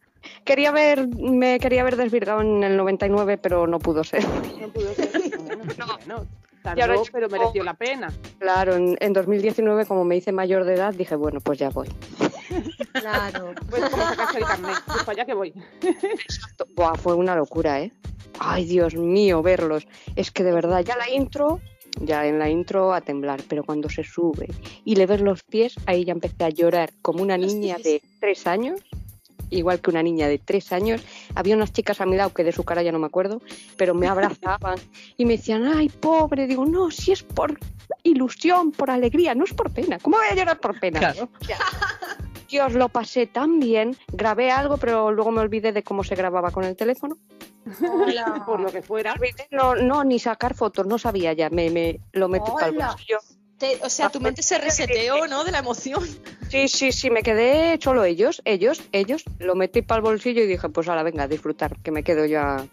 Quería ver, me quería haber desvirgado en el 99, pero no pudo ser. No pudo ser. Bueno, bueno, Y ahora tardó, pero mereció la pena. Claro, en, en 2019, como me hice mayor de edad, dije, bueno, pues ya voy. Claro. Pues como sacarse el carnet. Pues para allá que voy. Buah, fue una locura, ¿eh? Ay, Dios mío, verlos. Es que de verdad, ya la intro, ya en la intro a temblar, pero cuando se sube y le ves los pies, ahí ya empecé a llorar como una niña de tres años, igual que una niña de tres años. Había unas chicas a mi lado que de su cara ya no me acuerdo, pero me abrazaban y me decían, ay, pobre, digo, no, si es por ilusión, por alegría, no es por pena. ¿Cómo voy a llorar por pena? Claro. Dios, lo pasé tan bien, grabé algo, pero luego me olvidé de cómo se grababa con el teléfono. Hola. Por lo que fuera. Olvidé, No, no, ni sacar fotos, no sabía ya, me, me lo metí para el bolsillo. O sea, tu mente se reseteó, ¿no? De la emoción. Sí, sí, sí, me quedé solo ellos, ellos, ellos, lo metí para el bolsillo y dije, pues ahora venga, a disfrutar, que me quedo ya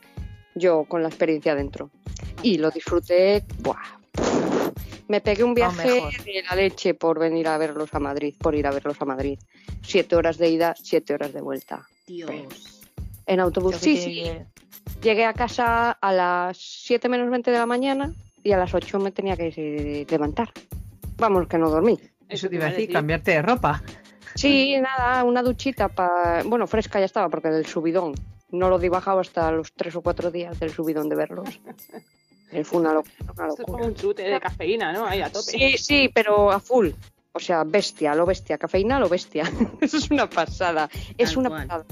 yo con la experiencia dentro. Y lo disfruté, ¡buah! Me pegué un viaje de la leche por venir a verlos a Madrid, por ir a verlos a Madrid. Siete horas de ida, siete horas de vuelta. Dios. En autobús, sí, sí. llegué- a casa a las 7 menos 20 de la mañana y a las 8 me tenía que levantar. Vamos, que no dormí. Eso te iba a decir, cambiarte de ropa. Sí, nada, una duchita para... Bueno, fresca ya estaba porque del subidón. No lo di bajado hasta los 3 o 4 días del subidón de verlos. Fue una locura. Una Esto es como un chute de cafeína, ¿no? Ahí a tope. Sí, sí, pero a full. O sea, bestia, lo bestia. Cafeína, lo bestia. Eso es una pasada. Es una cual. pasada.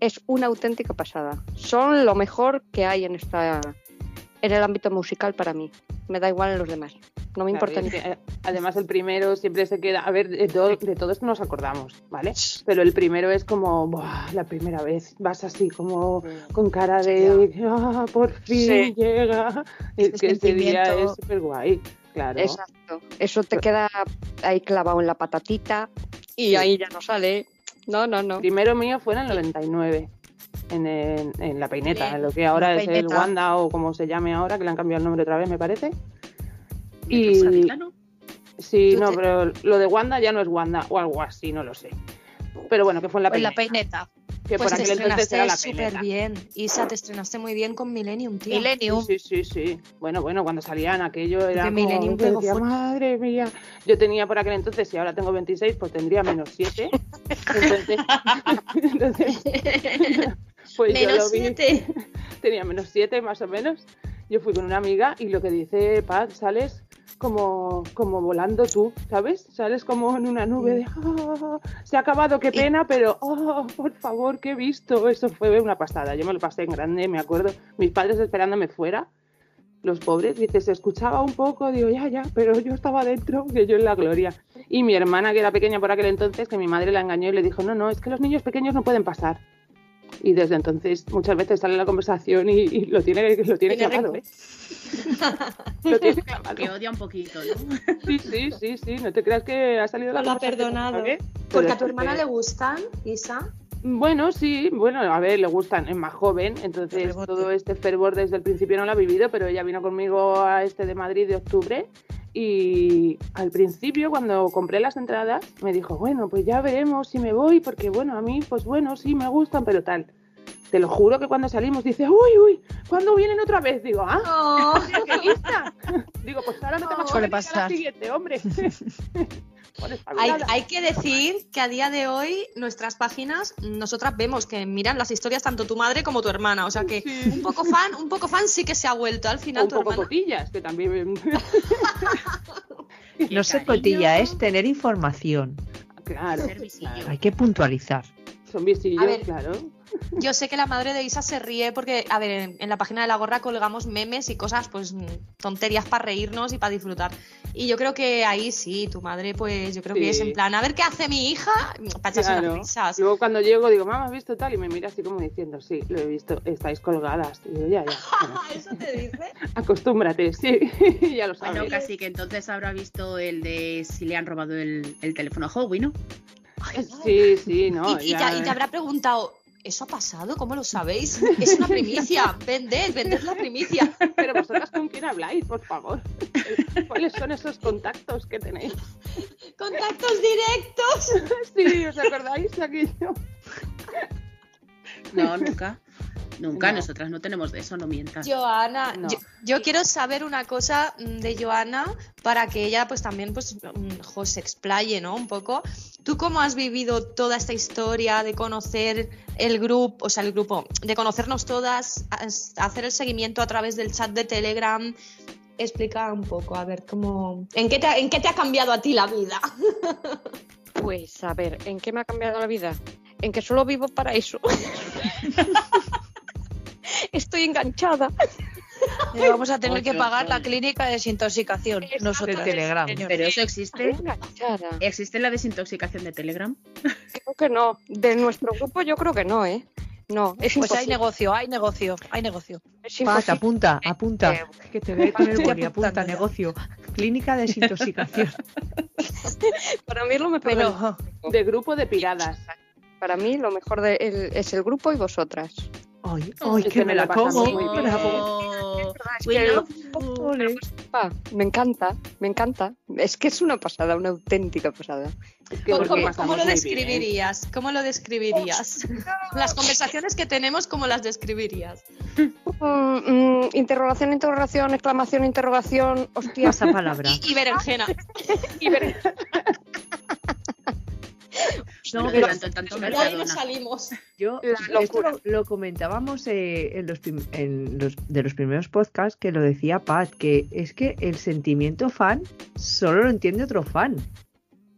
Es una auténtica pasada. Son lo mejor que hay en esta en el ámbito musical para mí. Me da igual en los demás. No me importa ni que, eh, además, el primero siempre se queda. A ver, de todo, de nos acordamos, ¿vale? Pero el primero es como, "Buah, la primera vez. Vas así como con cara de, ah, por fin Sí. llega. Es que ese día es súper guay, claro. Exacto. Eso te queda ahí clavado en la patatita y ahí ya no sale. No, no, no. El primero mío fue en el 99. En, el- en la peineta, en lo que ahora es el. Wanda o como se llame ahora, que le han cambiado el nombre otra vez, me parece. Y-. Sí, no, pero lo de Wanda ya no es Wanda o algo así, no lo sé. Pero bueno, que fue en la Pues la peineta. Que Pues por aquel entonces era la estrenaste súper bien. Isa, te estrenaste muy bien con Millennium, tío. Millennium. Sí, sí, sí. Bueno, bueno, cuando salían aquello era Que como Millennium que decía, madre mía. Yo tenía por aquel entonces, y ahora tengo 26, pues tendría menos 7. Entonces, entonces, pues yo Menos lo vi. siete. tenía menos 7 más o menos. Yo fui con una amiga y lo que dice Paz, sales como, como volando tú, ¿sabes? Sales como en una nube de "Ah, se ha acabado, qué pena, pero oh, por favor, ¿qué he visto? Eso fue una pasada. Yo me lo pasé en grande, me acuerdo. Mis padres esperándome fuera, los pobres, dice, se escuchaba un poco, digo, ya, ya, pero yo estaba dentro, que yo en la gloria. Y mi hermana, que era pequeña por aquel entonces, que mi madre la engañó y le dijo, no, no, es que los niños pequeños no pueden pasar. Y desde entonces muchas veces sale la conversación y, y lo tiene, lo tiene clavado. ¿eh? Lo tiene clavado. Que odia un poquito, ¿no? Sí, sí, sí, sí, no te creas que ha salido la ha conversación, perdonado. Porque a tu hermana que- le gustan, Isa. Bueno, sí, bueno, a ver, le gustan, es más joven, entonces todo este fervor desde el principio no lo ha vivido, pero ella vino conmigo a este de Madrid de octubre y al principio cuando compré las entradas me dijo, bueno, pues ya veremos si me voy, porque bueno, a mí, pues bueno, sí me gustan, pero tal. Te lo juro que cuando salimos dice, uy, uy, ¿cuándo vienen otra vez? Digo, ah, qué lista. Digo, pues ahora no te vas a la siguiente, hombre. Hay, que decir que a día de hoy nuestras páginas, nosotras vemos que miran las historias tanto tu madre como tu hermana. O sea que Sí. un poco fan, un poco fan sí que se ha vuelto. Al final un tu poco hermana. cotillas, que también... No ser cotilla, es tener información. claro. Hay que puntualizar. Son visillos, A ver, claro. Yo sé que la madre de Isa se ríe porque, a ver, en, en la página de la gorra colgamos memes y cosas, pues mm, tonterías para reírnos y para disfrutar. Y yo creo que ahí sí, tu madre, pues yo creo que es en plan, a ver qué hace mi hija, para echarse Claro. unas risas. Luego cuando llego digo, mamá, ¿has visto tal? Y me mira así como diciendo, sí, lo he visto, estáis colgadas. Y yo, ya, ya. bueno, ¿Eso te dice? acostúmbrate, sí, ya lo sabes. Bueno, casi que entonces habrá visto el de si le han robado el, el teléfono a Howie, ¿no? Sí, sí, no. y, y ya- te, y te habrá preguntado, ¿eso ha pasado? ¿Cómo lo sabéis? Es una primicia. Vended, vended la primicia. Pero vosotras con quién habláis, por favor. ¿Cuáles son esos contactos que tenéis? Contactos directos. Sí, ¿os acordáis de aquello? No, nunca. Nunca, No. nosotras no tenemos de eso, no mientas. Joana, No. yo, yo quiero saber una cosa mm, de Joana para que ella pues también pues mm, jo, se explaye, ¿no? Un poco. ¿Tú cómo has vivido toda esta historia de conocer el grupo, o sea, el grupo, de conocernos todas, as- hacer el seguimiento a través del chat de Telegram? explica un poco, a ver cómo. ¿En qué te ha, en qué te ha cambiado a ti la vida? Pues a ver, ¿en qué me ha cambiado la vida? En que solo vivo para eso. Estoy enganchada. Eh, vamos a tener que pagar la clínica de desintoxicación. Nosotros. De Telegram. Pero eso existe. enganchada. ¿Existe la desintoxicación de Telegram? Creo que no. De nuestro grupo yo creo que no, ¿eh? No, es Pues hay negocio, hay negocio, hay negocio. Es Pat, imposible. apunta, apunta. Eh, Que te ve con el Estoy boli, apunta, ya. negocio. Clínica de desintoxicación. Para mí lo mejor De grupo de piradas. para mí lo mejor de- el- es el grupo y vosotras. Ay, ay, que que me me la como. Pa, me encanta, me encanta. Es que es una pasada, una auténtica pasada. ¿Cómo, lo bien. describirías? ¿Cómo lo describirías? Las conversaciones que tenemos, ¿cómo las describirías? Mm, mm, interrogación, interrogación, exclamación, interrogación, hostia. Pasa palabra. Y, y berenjena. y No, Pero- tanto, tanto De ahí no Mercadona. salimos. Yo, La esto locura. lo, lo comentábamos eh, en, los prim- en los de los primeros podcasts que lo decía Pat, que es que el sentimiento fan solo lo entiende otro fan.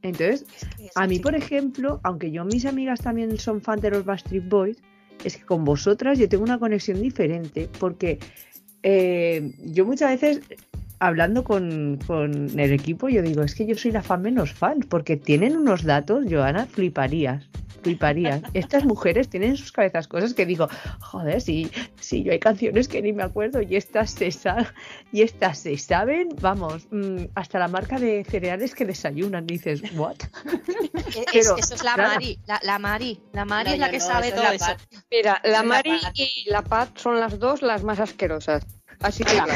Entonces, es que es a mí, por ejemplo, aunque yo mis amigas también son fan de los Backstreet Boys, es que con vosotras yo tengo una conexión diferente, porque eh, yo muchas veces, hablando con, con el equipo, yo digo, es que yo soy la fan menos fan, porque tienen unos datos, Joana, fliparías. Fliparías. Estas mujeres tienen en sus cabezas cosas que digo, joder, si, si yo hay canciones que ni me acuerdo y estas se, y estas se saben, vamos, mm, hasta la marca de cereales que desayunan, dices, ¿what? Es- Pero, eso es la claro. Mari. La, la Mari. La Mari No, es la que no, sabe eso es todo la eso. Pat. Mira, la la Mari Pat. y la Pat son las dos las más asquerosas. Así que claro.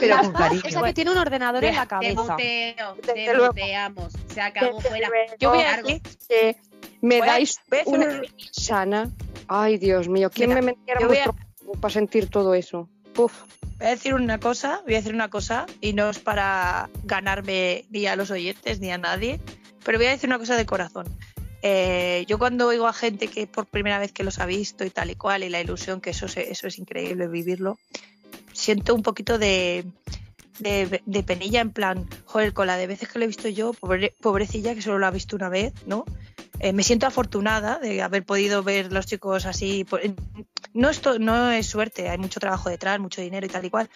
Pero La con Pat cariño. Es la que tiene un ordenador en la Te cabeza. te muteamos. Se acabó fuera. Yo voy a Largo. decir, que me dais una sana. Ay, Dios mío, ¿quién Mira, me metiera a- para sentir todo eso? Puf. voy a decir una cosa, voy a decir una cosa, y no es para ganarme ni a los oyentes ni a nadie, pero voy a decir una cosa de corazón. Eh, yo cuando oigo a gente que por primera vez que los ha visto y tal y cual, y la ilusión, que eso, se- eso es increíble vivirlo, siento un poquito de, de, penilla en plan, joder, con la de veces que lo he visto yo, pobre- pobrecilla que solo lo ha visto una vez, ¿no? Eh, me siento afortunada de haber podido ver los chicos así. por- No, esto, no es suerte, hay mucho trabajo detrás, mucho dinero y tal y cual.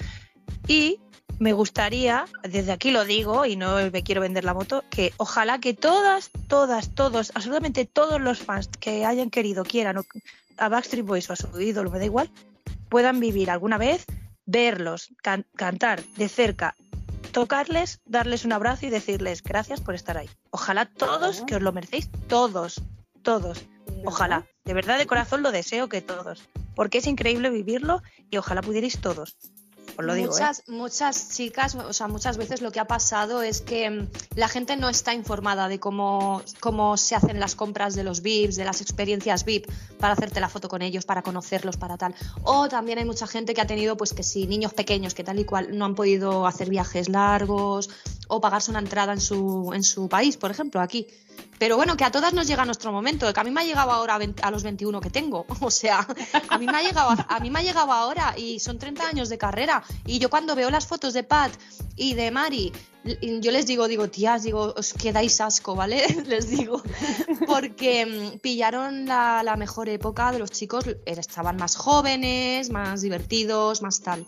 Y me gustaría, desde aquí lo digo y no me quiero vender la moto, que ojalá que todas, todas, todos, absolutamente todos los fans que hayan querido, quieran, a Backstreet Boys o a su ídolo, me da igual, puedan vivir alguna vez, verlos, can- cantar de cerca, tocarles, darles un abrazo y decirles gracias por estar ahí. Ojalá todos, que os lo merecéis, todos, todos. Ojalá, de verdad de corazón lo deseo que todos, porque es increíble vivirlo y ojalá pudierais todos. ¿Eh? muchas, muchas chicas, o sea, muchas veces lo que ha pasado es que mm, la gente no está informada de cómo, cómo se hacen las compras de los VIPs, de las experiencias VIP, para hacerte la foto con ellos, para conocerlos, para tal. O también hay mucha gente que ha tenido, pues que sí, niños pequeños que tal y cual no han podido hacer viajes largos o pagarse una entrada en su, en su país, por ejemplo, aquí. Pero bueno, que a todas nos llega nuestro momento, que a mí me ha llegado ahora a 20 a los 21 que tengo. O sea, a mí me ha llegado, a mí me ha llegado ahora y son 30 años de carrera. Y yo cuando veo las fotos de Pat y de Mari, yo les digo, digo, tías, digo, os quedáis asco, ¿vale? les digo. Porque mm, pillaron la, la mejor época de los chicos, eh, estaban más jóvenes, más divertidos, más tal.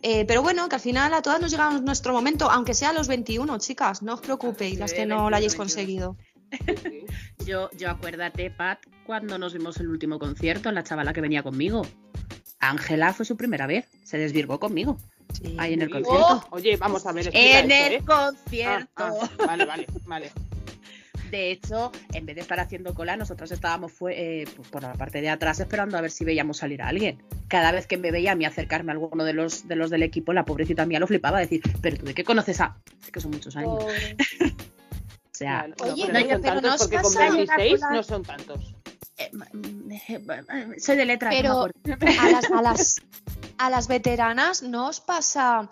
Eh, pero bueno, que al final a todas nos llega nuestro momento, aunque sea a los 21, chicas, no os preocupéis, Sí, las que 21, no lo hayáis 21. conseguido. Yo, yo acuérdate, Pat, cuando nos vimos el último concierto, la chavala que venía conmigo. Ángela fue su primera vez, se desvirgó conmigo. Sí. Ahí en el Sí. concierto. Oye, vamos a ver. en el ¿eh? concierto. Ah, ah, vale, vale, vale. De hecho, en vez de estar haciendo cola, nosotros estábamos fue, eh, pues, por la parte de atrás esperando a ver si veíamos salir a alguien. Cada vez que me veía a mí acercarme a alguno de los, de los del equipo, la pobrecita mía lo flipaba, decir, pero tú de qué conoces a... Es que son muchos años. O sea, Vale, no, Oye, pero no pero- son pero tantos ¿no os porque con pasa una 26 cosa? no son tantos. eh, soy de letra. Pero a las, a, las, a las veteranas no os pasa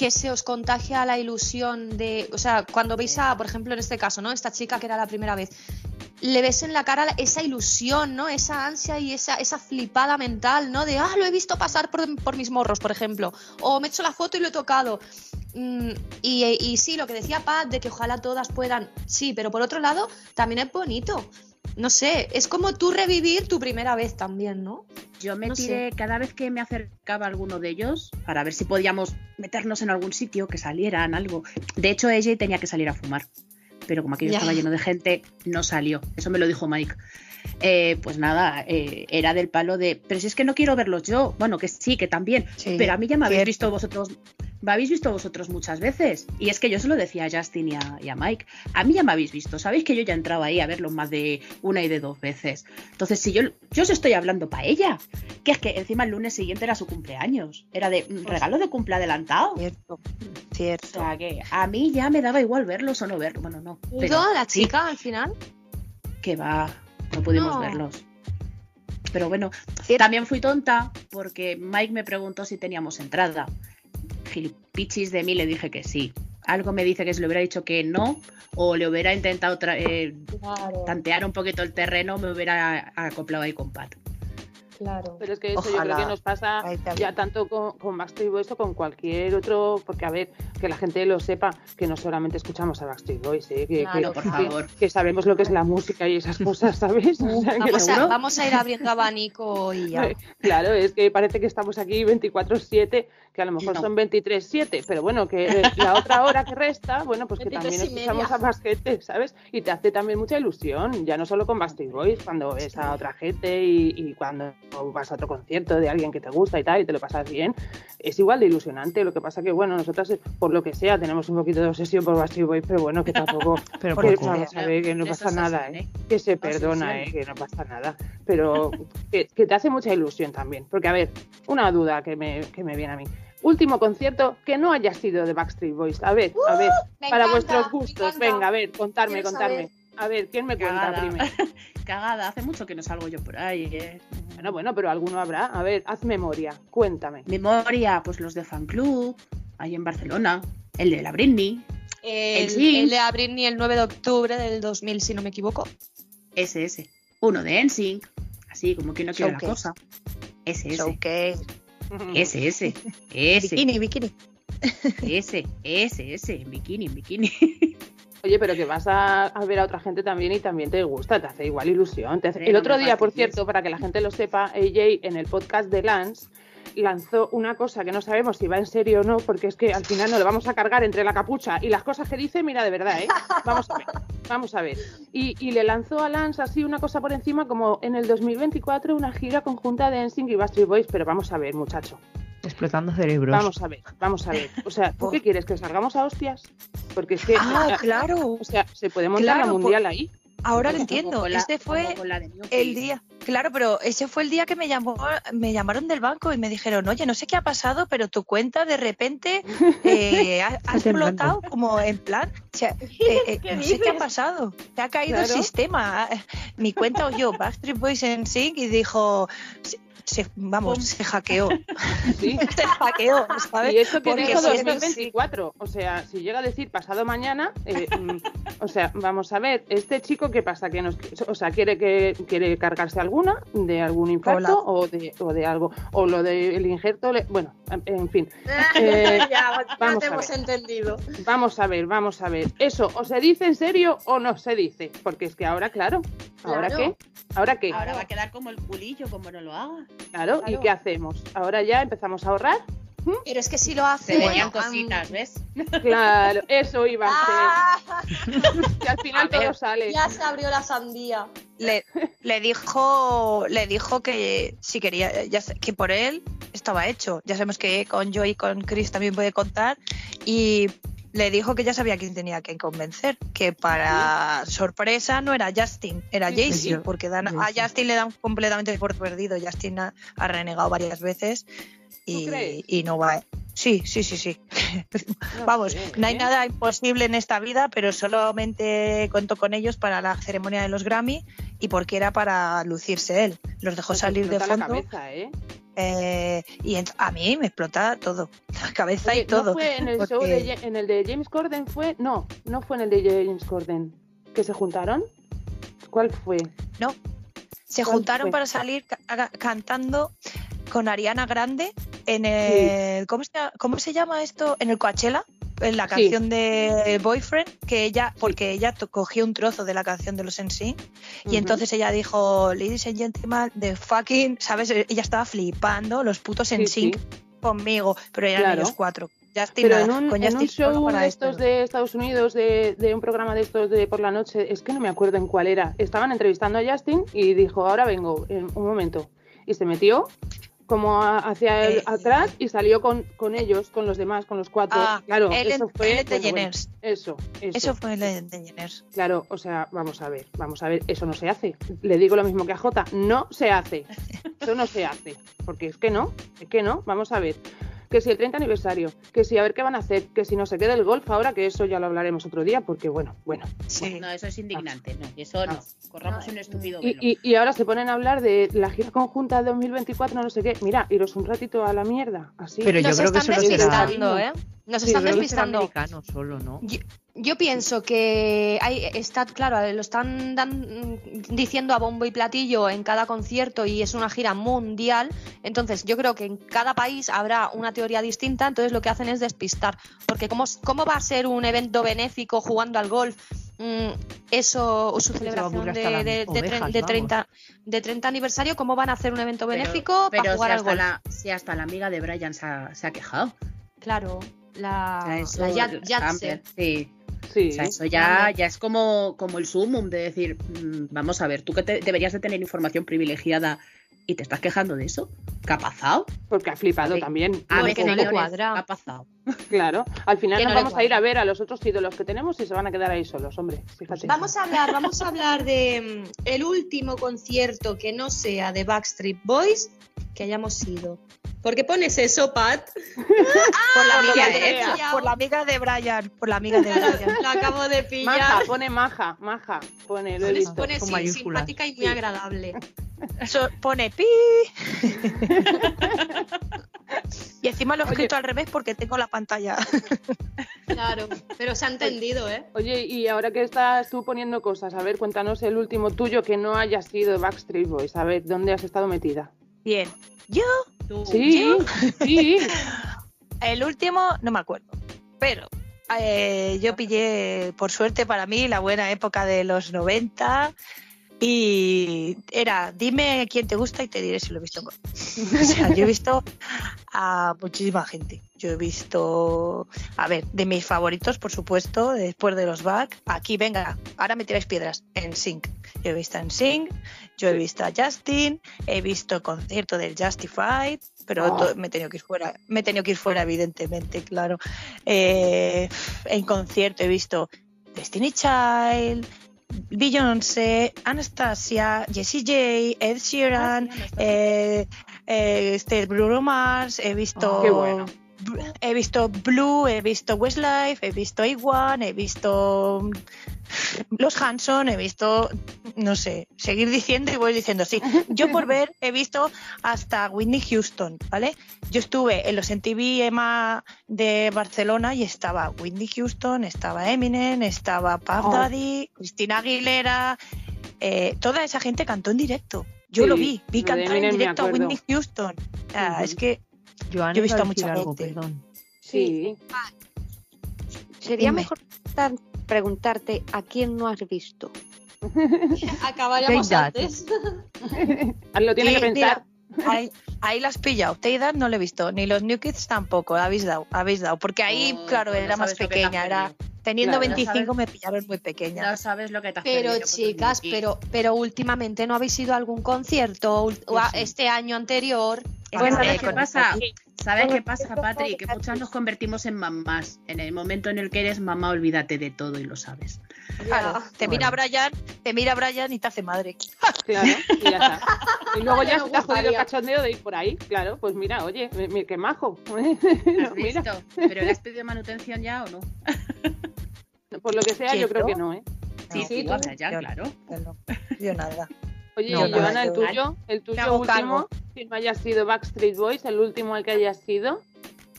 que se os contagia la ilusión de, o sea, cuando veis a, por ejemplo, en este caso, ¿no? Esta chica que era la primera vez, le ves en la cara esa ilusión, ¿no? Esa ansia y esa, esa flipada mental, ¿no? De, ah, lo he visto pasar por, por mis morros, por ejemplo, o me he hecho la foto y lo he tocado. mm, y, y sí, lo que decía Pat, de que ojalá todas puedan, sí, pero por otro lado, también es bonito. No sé, es como tú revivir tu primera vez también, ¿no? Yo me No sé. tiré cada vez que me acercaba a alguno de ellos para ver si podíamos meternos en algún sitio, que salieran algo. De hecho, ella tenía que salir a fumar, pero como aquello Ya. estaba lleno de gente, no salió. Eso me lo dijo Mike. Eh, pues nada, eh, era del palo de, pero si es que no quiero verlos yo. Bueno, que sí, que también. Sí, pero a mí ya me habéis visto vosotros, me habéis visto vosotros muchas veces. Y es que yo se lo decía a Justin y a, y a Mike. A mí ya me habéis visto. Sabéis que yo ya entraba ahí a verlos más de una y de dos veces. Entonces, si yo, yo os estoy hablando para ella, que es que encima el lunes siguiente era su cumpleaños. Era de mm, regalo de cumple adelantado. Cierto, O cierto. sea que a mí ya me daba igual verlos o no verlos. Bueno, no. ¿Y Pero toda la sí, chica al final? que va, no pudimos No. verlos. Pero bueno, también fui tonta porque Mike me preguntó si teníamos entrada. Gilipichis de mí le dije que sí. Algo me dice que si le hubiera dicho que no, o le hubiera intentado eh, Claro, tantear un poquito el terreno, me hubiera acoplado ahí con Pat. Claro. Pero es que eso yo creo que nos pasa ya tanto con, con Backstreet Boys o con cualquier otro, porque a ver, que la gente lo sepa, que no solamente escuchamos a Backstreet Boys, ¿eh? que, Claro, que- por favor. que sabemos lo que es la música y esas cosas, ¿sabes? O sea, que Vamos a, vamos a ir abriendo abanico y ya. Claro, es que parece que estamos aquí 24-7, que a lo mejor No. son 23-7, pero bueno, que eh, la otra hora que resta, bueno, pues que 23 también escuchamos a más gente, ¿sabes? Y te hace también mucha ilusión, ya no solo con Backstreet Boys, cuando ves a otra gente y, y cuando vas a otro concierto de alguien que te gusta y tal, y te lo pasas bien, es igual de ilusionante. Lo que pasa que, bueno, nosotras, eh, por lo que sea, tenemos un poquito de obsesión por Backstreet Boys, pero bueno, que tampoco... Pero que vamos a ver, que no pasa nada, así, ¿eh? que se perdona. ¿eh? que no pasa nada, pero que, que te hace mucha ilusión también. Porque, a ver, una duda que me, que me viene a mí. Último concierto que no haya sido de Backstreet Boys. A ver, a ver, me para encanta, vuestros gustos. Venga, a ver, contarme, Quiero contarme. A ver, ¿quién me cuenta Cagada. primero? Cagada, hace mucho que no salgo yo por ahí. eh. Bueno, bueno, pero alguno habrá. A ver, haz memoria, cuéntame. Memoria, pues los de Fan Club, ahí en Barcelona, el de la Britney, El, El sí. el de a Britney el 9 de octubre del 2000, si no me equivoco. ese, ese. Uno de NSYNC, así como que no quiere la cosa. Ese, ese. Showcase. Ese, ese, ese, Bikini, bikini. ese, ese, ese, en bikini, en bikini. Oye, pero que vas a, a ver a otra gente también y también te gusta, te hace igual ilusión. te hace- El otro día, por cierto, para que la gente lo sepa, AJ en el podcast de Lance lanzó una cosa que no sabemos si va en serio o no, porque es que al final no le vamos a cargar entre la capucha y las cosas que dice, mira, de verdad, ¿eh? Vamos a ver, vamos a ver. Y, y le lanzó a Lance así una cosa por encima como en el 2024 una gira conjunta de NSYNC y Backstreet Boys, pero vamos a ver, muchacho, Explotando cerebros. vamos a ver, vamos a ver. O sea, ¿tú qué quieres? ¿Que salgamos a hostias? Porque es que, Ah, claro. o sea, se puede montar Claro, la mundial ahí. Ahora lo entiendo. la- Este fue el día. Claro, pero ese fue el día que me llamó, me llamaron del banco y me dijeron, oye, no sé qué ha pasado, pero tu cuenta de repente eh, ha, explotado como en plan, o sea, eh, eh, ¿Qué no sé qué ha pasado, te ha caído el sistema. Mi cuenta oyó Backstreet Boys en Sync y dijo, se, vamos, Pum. se hackeó, Sí. se hackeó, ¿sabes? Y esto que Porque dijo si es 2024. O sea, si llega a decir pasado mañana, eh, mm, o sea, vamos a ver, este chico, ¿qué pasa? que nos, O sea, ¿quiere que quiere cargarse alguna de algún infarto o de, o de algo? O lo del injerto, le- bueno, en fin. Eh, ya, ya vamos te a hemos ver. entendido. Vamos a ver, vamos a ver. ¿Eso o se dice en serio o no se dice? Porque es que ahora, claro, ¿ahora Claro. qué? ¿Ahora qué? Ahora va a quedar como el culillo, como no lo haga. Claro, ¿y qué hacemos? ¿Ahora ya empezamos a ahorrar? Pero es que si lo hace. Se venían bueno, cositas, ¿ves? Claro, eso iba a Ah, ser. Que al final ver, todo sale. ya se abrió la sandía. le, le dijo le dijo que si quería ya sé- que por él estaba hecho ya sabemos que con Joy y con Chris también puede contar y le dijo que ya sabía quién tenía que convencer que para sorpresa no era Justin era sí. porque dan, a. Justin le dan completamente por perdido Justin ha, ha renegado varias veces y, crees? y no va sí sí sí sí No Vamos, no hay ¿eh? nada imposible en esta vida, pero solamente cuento con ellos para la ceremonia de los Grammy y porque era para lucirse él. Los dejó salir de la fondo cabeza, ¿eh? Eh, y a mí me explota todo, la cabeza Oye, y todo. ¿No fue en el porque- show de, en el de James Corden? Fue, no, no fue en el de James Corden. ¿Que se juntaron? ¿Cuál fue? Se ¿Cuál juntaron fue? para salir ca- ca- cantando con Ariana Grande en el ¿cómo se, cómo se llama esto? En el Coachella. En la Sí. canción de Boyfriend, que ella, porque ella cogió un trozo de la canción de los NSYNC y entonces ella dijo, Ladies and gentlemen, the fucking, ¿sabes? Ella estaba flipando los putos sí. conmigo, pero eran Claro. ellos cuatro. Justin Pero nada, en un, con en un show para de esto. estos de Estados Unidos, de, de un programa de estos de por la noche, es que no me acuerdo en cuál era. Estaban entrevistando a Justin y dijo, ahora vengo, en un momento. Y se metió como hacia el, Eh, atrás y salió con, con ellos, con los demás, con los cuatro. Ah, claro, eso fue. Ellen bueno, bueno, eso, eso. Eso fue Ellen DeGeneres. Claro, o sea, vamos a ver, vamos a ver, eso no se hace. Le digo lo mismo que a Jota, no se hace. Eso no se hace. Porque es que no, es que no, vamos a ver. Que si el 30 aniversario, que si a ver qué van a hacer, que si no se queda el golf ahora, que eso ya lo hablaremos otro día, porque bueno, bueno. Sí. No, eso es indignante, no, eso no. Corramos un estúpido Y, velo. y- y ahora se ponen a hablar de la gira conjunta de 2024, no sé qué. Mira, iros un ratito a la mierda, así. Pero yo Nos creo que eso no será- ¿eh? Nos Sí, están despistando. americano solo, ¿no? Yo, yo pienso que hay, está claro, lo están dan- diciendo a bombo y platillo en cada concierto y es una gira mundial. Entonces, yo creo que en cada país habrá una teoría distinta. Entonces, lo que hacen es despistar. Porque, ¿cómo, cómo va a ser un evento benéfico jugando al golf? Mm, eso, o su celebración de, de, de tre- ovejas, de vamos. 30, de 30 aniversario, ¿cómo van a hacer un evento Pero- benéfico pero para jugar si al hasta, golf? la, si hasta la amiga de Brian se ha, se ha quejado. Claro, la, O sea, eso- la Yat- Amber, Yatse. sí. Sí. O sea, eso ya, ya es como, como el sumum de decir, mm, vamos a ver, tú que te- deberías de tener información privilegiada y te estás quejando de eso. ¿Qué ha pasado? Porque ha flipado Sí. también. A Bueno, ver, que no le cuadra. ¿qué ha pasado? Claro. Al final nos no vamos a ir a ver a los otros ídolos que tenemos y se van a quedar ahí solos, hombre. Fíjate. Vamos a hablar, vamos a hablar de mm, el último concierto que no sea de Backstreet Boys que hayamos ido. ¿Por qué pones eso, Pat? Por la amiga porque de por la amiga de Brian, por la amiga de Brian. La acabo de Maja, pillar. pone maja, maja. Pone, lo he Pones, con sí, simpática y muy agradable. Eso pone pi. y encima lo he escrito al revés porque tengo la pantalla. Claro, pero se ha entendido, ¿eh? Oye, y ahora que estás tú poniendo cosas, a ver, cuéntanos el último tuyo que no haya sido Backstreet Boys. A ver, ¿dónde has estado metida? Bien. Yo, Tú, Sí, sí. el último, no me acuerdo. Pero eh, yo pillé, por suerte para mí, la buena época de los 90. Y era, dime quién te gusta y te diré si lo he visto. o sea, yo he visto a muchísima gente. Yo he visto, a ver, de mis favoritos, por supuesto, después de los back. Aquí, venga, ahora me tiráis piedras. En Sync. Yo he visto en Sync, yo he visto a Justin, he visto el concierto del Justified, pero Oh. to- me he tenido que ir fuera. Me he tenido que ir fuera, evidentemente, claro. Eh, en concierto he visto Destiny Child, Beyoncé, Anastasia, Jessie J, Ed Sheeran, Ah, sí, eh, eh, este Bruno Mars, he visto Oh, qué bueno. He visto Blue, he visto Westlife, he visto A1, he visto mm, Los Hanson, he visto, no sé, seguir diciendo y voy diciendo, sí. Yo por ver he visto hasta Whitney Houston, ¿vale? Yo estuve en los MTV EMA de Barcelona y estaba Whitney Houston, estaba Eminem, estaba Puff Oh. Daddy, Cristina Aguilera, eh, toda esa gente cantó en directo. Yo lo vi, vi lo cantar en directo a. Whitney Houston. Es que Yo he visto a mucha algo, gente. perdón. Sí. Sería Dime. mejor preguntar- preguntarte a quién no has visto. Acabaríamos antes. Lo tiene que pensar. Ahí, ahí la has pillado. Teidad no lo he visto, ni los New Kids tampoco. Habéis dado, habéis dado. Porque ahí, Oh, claro, pues no era más pequeña. Era. Teniendo Claro, no 25 sabes. me pillaron muy pequeña. No sabes lo que te has Pero chicas, pero, pero últimamente no habéis ido a algún concierto ul- o a- sí. este año anterior. Bueno, eh, ¿sabes qué con- pasa? ¿Sabes qué pasa, Patri? Que muchas nos convertimos en mamás. En el momento en el que eres mamá, olvídate de todo y lo sabes. Claro, te mira Brian, te mira Brian y te hace madre. Claro, y ya está. Y luego ya se te ha jodido el cachondeo de ir por ahí. Claro, pues mira, oye, qué majo. ¿Has mira, visto? ¿Pero le has pedido manutención ya o no? Por lo que sea, yo creo ¿Quién, que no, ¿eh? Sí, No, sí, tú. ya, Yo- claro. Yo no, yo nada. Oye, No, Joana, el yo- tuyo, el tuyo último, que no haya sido Backstreet Boys, el último al que haya sido.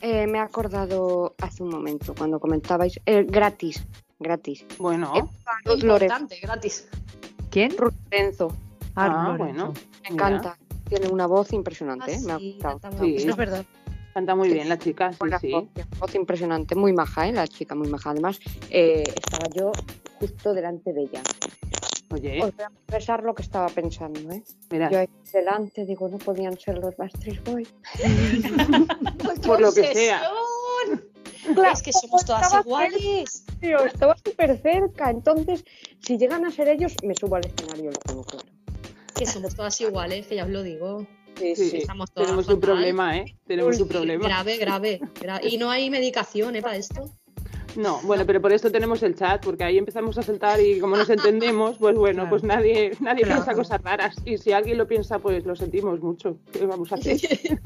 Eh, me he acordado hace un momento cuando comentabais. eh, gratis, gratis. Bueno, Eh. Importante, gratis. ¿Quién? Lorenzo, Ah, Lorenzo. bueno. me Mira. encanta. Tiene una voz impresionante, Ah, ¿eh? me ha gustado. Sí. es verdad. Canta muy bien la chica, sí, sí. voz, voz impresionante, muy maja, ¿eh? la chica muy maja. Además, eh, estaba yo justo delante de ella. Oye, Os voy a confesar lo que estaba pensando. ¿eh? mira, Yo ahí delante digo, no podían ser los Backstreet Boys. por lo que sea. Es que somos todas Estaba iguales. Tío, estaba súper cerca. Entonces, si llegan a ser ellos, me subo al escenario, lo tengo claro. Que somos todas iguales, que ya os lo digo. Sí, Sí, Estamos todas tenemos un problema, ¿eh? Tenemos un problema. Grave, grave, gra- Y no hay medicación ¿eh, para esto. No, bueno, pero por esto tenemos el chat, porque ahí empezamos a saltar y como nos entendemos, pues bueno, Claro. pues nadie, nadie Claro. piensa cosas raras. Y si alguien lo piensa, pues lo sentimos mucho. ¿Qué vamos a hacer?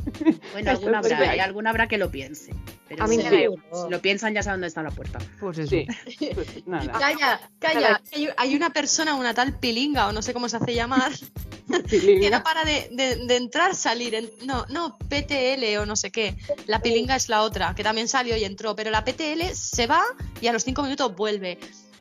Bueno, alguna habrá. ¿eh? alguna habrá que lo piense. Pero A mí si, me da si lo piensan ya saben dónde está la puerta. Pues eso. Sí, pues nada. Calla, calla. Hay, hay una persona, una tal pilinga, o no sé cómo se hace llamar, que no para de, de- de entrar, salir. en- no, no, PTL o no sé qué. La pilinga es la otra, que también salió y entró, pero la PTL se va y a los cinco minutos vuelve.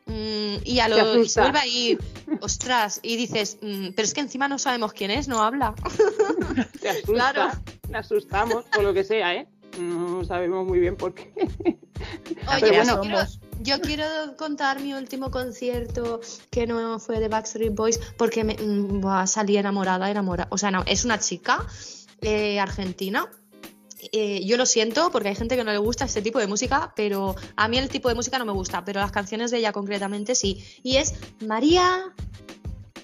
Mm, y, a lo, y se vuelve a ir, ostras, y dices, mm, pero es que encima no sabemos quién es, no habla. Te asusta, Claro. te asustamos, por lo que sea, ¿eh? No sabemos muy bien por qué. Oye, Pero pues bueno. quiero- yo quiero contar mi último concierto que no fue de Backstreet Boys porque me, mm, buah, salí enamorada, enamorada. O sea, no, es una chica eh, argentina. Eh, yo lo siento porque hay gente que no le gusta este tipo de música, pero a mí el tipo de música no me gusta, pero las canciones de ella concretamente sí. Y es María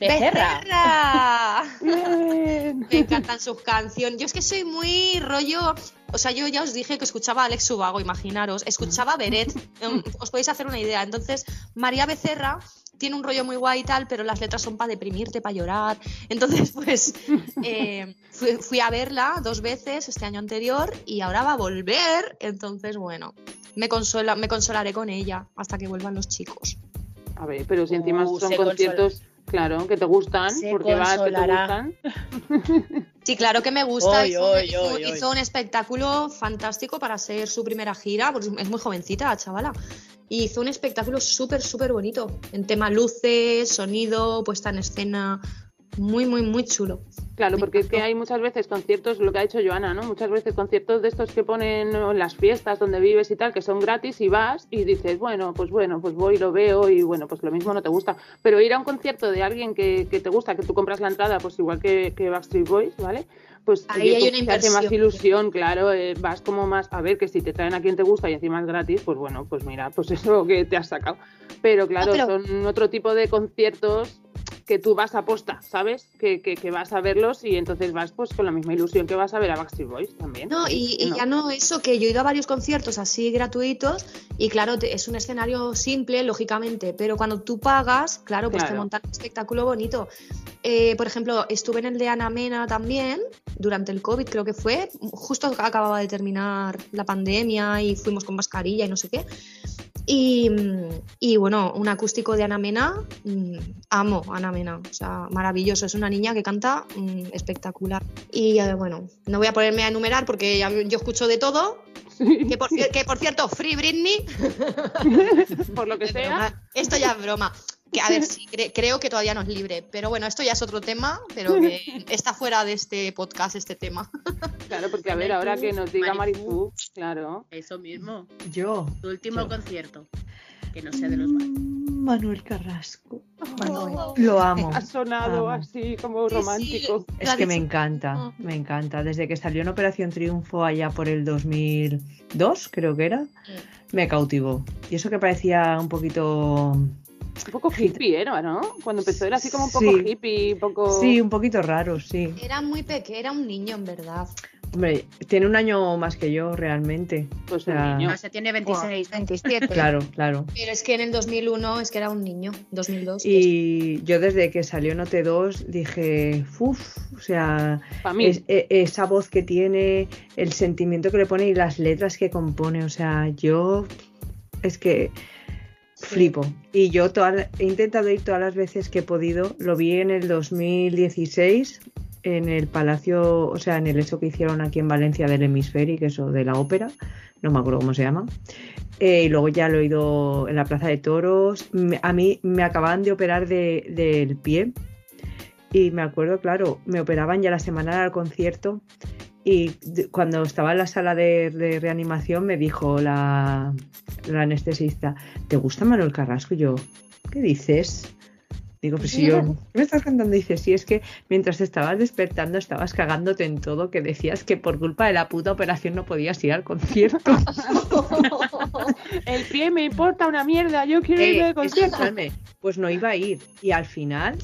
Becerra. Me encantan sus canciones. Yo es que soy muy rollo. O sea, yo ya os dije que escuchaba a Alex Subago, imaginaros. Escuchaba a Beret. em, os podéis hacer una idea. Entonces, María Becerra tiene un rollo muy guay y tal, pero las letras son para deprimirte, para llorar. Entonces, pues eh, fui, fui a verla dos veces este año anterior y ahora va a volver. Entonces, bueno, me, consola, me consolaré con ella hasta que vuelvan los chicos. A ver, pero si encima Uh, son conciertos, claro, que te gustan, Se porque vas, que te gustan. Sí, claro que me gusta. Oy, hizo, oy, hizo- oy, oy. hizo un espectáculo fantástico para ser su primera gira, porque es muy jovencita la chavala. Y hizo un espectáculo súper, súper bonito. En tema luces, sonido, puesta en escena. Muy, muy, muy chulo. Claro, Me porque es que hay muchas veces conciertos, lo que ha hecho Joana, ¿no? Muchas veces conciertos de estos que ponen en las fiestas donde vives y tal, que son gratis y vas y dices, bueno, pues bueno, pues voy, lo veo y bueno, pues lo mismo no te gusta. Pero ir a un concierto de alguien que, que te gusta, que tú compras la entrada, pues igual que, que Backstreet Boys, ¿vale? Pues Ahí hay pues una te hace más ilusión, claro, eh, vas como más, a ver, que si te traen a quien te gusta y encima es gratis, pues bueno, pues mira, pues eso que te has sacado. Pero claro, pero- son otro tipo de conciertos que tú vas a posta, ¿sabes? Que, que, que vas a verlos y entonces vas pues con la misma ilusión que vas a ver a Backstreet Boys también. No, y, ¿Por qué y ya no eso, que yo he ido a varios conciertos así gratuitos y claro, te- es un escenario simple, lógicamente, pero cuando tú pagas, claro, pues te montan un espectáculo bonito. Eh, por ejemplo, estuve en el de Ana Mena también, durante el COVID creo que fue, justo acababa de terminar la pandemia y fuimos con mascarilla y no sé qué. Y, y, bueno, un acústico de Ana Mena, mm, amo Ana Mena, o sea, maravilloso, es una niña que canta mm, espectacular. Y eh, bueno, no voy a ponerme a enumerar porque yo escucho de todo, que por, que por cierto, Free Britney, Por lo que sea, broma, esto ya es broma. Que a ver, sí, cre- creo que todavía no es libre, pero bueno, esto ya es otro tema, pero que está fuera de este podcast este tema. claro, porque a ver, ahora que nos diga Marifú, claro. Eso mismo. Yo. Tu último Yo. concierto. Que no sea de los malos. Mm, Manuel Carrasco. Lo amo. Ha sonado Amo. así como romántico. sí. Es que me encanta, me encanta. Desde que salió en Operación Triunfo allá por el 2002, creo que era, me cautivó. Y eso que parecía un poquito... Un poco hippie era, ¿no? Cuando empezó era así como un poco Sí. hippie, un poco... Sí, un poquito raro, sí. Era muy pequeño, era un niño en verdad. Hombre, tiene un año más que yo realmente. Pues O un sea, niño. No, se tiene 26. 27. Claro, claro. Pero es que en el 2001 es que era un niño, 2002. Y yo desde que salió en OT2 dije, uff, o sea, Para mí. es- e- esa voz que tiene, el sentimiento que le pone y las letras que compone, o sea, yo es que flipo. Y yo toda he intentado ir todas las veces que he podido, lo vi en el 2016 en el Palacio, o sea, en el eso que hicieron aquí en Valencia del Hemisférico, eso de la ópera, no me acuerdo cómo se llama. Eh, y luego ya lo he ido en la Plaza de Toros. A mí me acababan de operar de- del pie y me acuerdo, claro, me operaban ya la semana del concierto Y cuando estaba en la sala de, de reanimación me dijo la, la anestesista, ¿te gusta Manuel Carrasco? Y yo, ¿qué dices? Digo, pues si yo, ¿qué me estás cantando? Dice, sí, es que mientras te estabas despertando estabas cagándote en todo, que decías que por culpa de la puta operación no podías ir al concierto. El pie me importa una mierda, yo quiero Eh, irme de concierto. escúchame, pues no iba a ir. Y al final,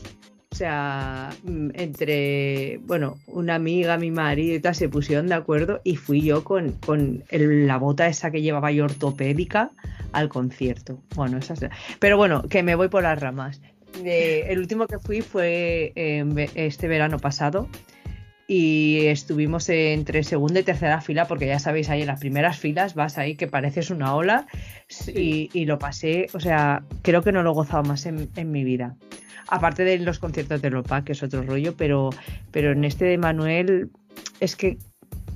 o sea, mm, entre, bueno, una amiga, mi marido y tal, se pusieron de acuerdo y fui yo con, con el- la bota esa que llevaba yo ortopédica al concierto. Bueno, esas. Pero bueno, que me voy por las ramas. De- el último que fui fue eh, ve- este verano pasado y estuvimos entre segunda y tercera fila porque ya sabéis ahí en las primeras filas vas ahí que pareces una ola y, y lo pasé, o sea, creo que no lo he gozado más en, en mi vida. Aparte de los conciertos de Lopa, que es otro rollo, pero, pero en este de Manuel es que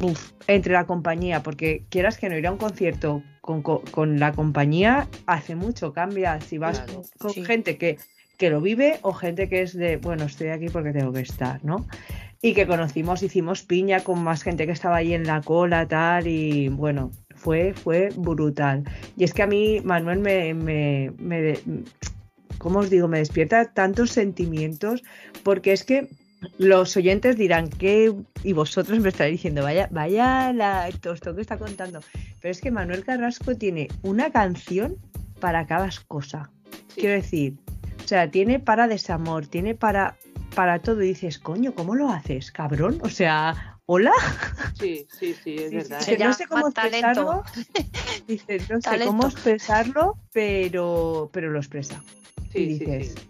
uf, entre la compañía, porque quieras que no ir a un concierto con, con- con la compañía, hace mucho, cambia si vas Claro, con sí. gente que, que lo vive o gente que es de, bueno, estoy aquí porque tengo que estar, ¿no? Y que conocimos, hicimos piña con más gente que estaba ahí en la cola, tal, y bueno, fue, fue brutal. Y es que a mí, Manuel, me, me, me ¿cómo os digo? Me despierta tantos sentimientos, porque es que los oyentes dirán que, y vosotros me estaréis diciendo, vaya, vaya la tostón que está contando. Pero es que Manuel Carrasco tiene una canción para cada cosa. Sí. Quiero decir, o sea, tiene para desamor, tiene para, para todo. Y dices, coño, ¿cómo lo haces, cabrón? O sea, hola. Sí, sí, sí, es Sí, verdad. sí, no sé cómo expresarlo. Dice, no sé Talento. cómo expresarlo, pero, pero lo expresa. Sí, y dices, sí.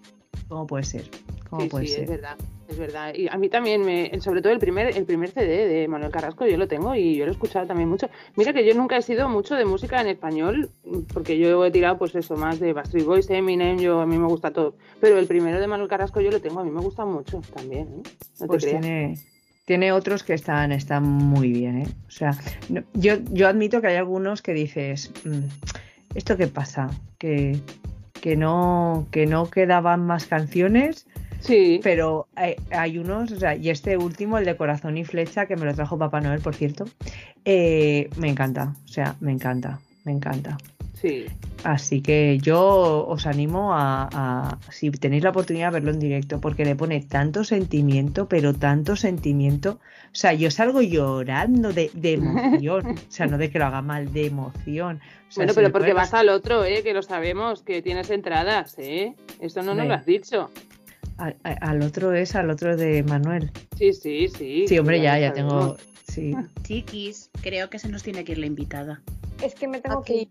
¿cómo puede ser? ¿Cómo Sí, puede sí, ser? es verdad, es verdad. Y a mí también, me, sobre todo el primer, el primer CD de Manuel Carrasco, yo lo tengo y yo lo he escuchado también mucho. Mira que yo nunca he sido mucho de música en español, porque yo he tirado pues eso, más de Backstreet Boys, Eminem, yo a mí me gusta todo. Pero el primero de Manuel Carrasco yo lo tengo, a mí me gusta mucho también, ¿eh? No te Pues creas. tiene, tiene otros que están, están muy bien, ¿eh? O sea, no- yo, yo admito que hay algunos que dices, "Mm, ¿esto qué pasa? Que, que, no, que no quedaban más canciones, Sí, pero hay, hay unos, o sea, y este último, el de Corazón y Flecha, que me lo trajo Papá Noel, por cierto, eh, me encanta, o sea, me encanta, me encanta. Sí. Así que yo os animo a, a- si tenéis la oportunidad, de verlo en directo, porque le pone tanto sentimiento, pero tanto sentimiento. O sea, yo salgo llorando de, de emoción. O sea, no de que lo haga mal, de emoción. O sea, Bueno, pero porque vas al otro, ¿eh? Que lo sabemos, que tienes entradas, ¿eh? Esto no nos lo has dicho. al, al otro es al otro de Manuel. Sí, sí, sí. Sí, hombre, ya, ya tengo. Sí. Chiquis, creo que se nos tiene que ir la invitada. Es que me tengo que ir.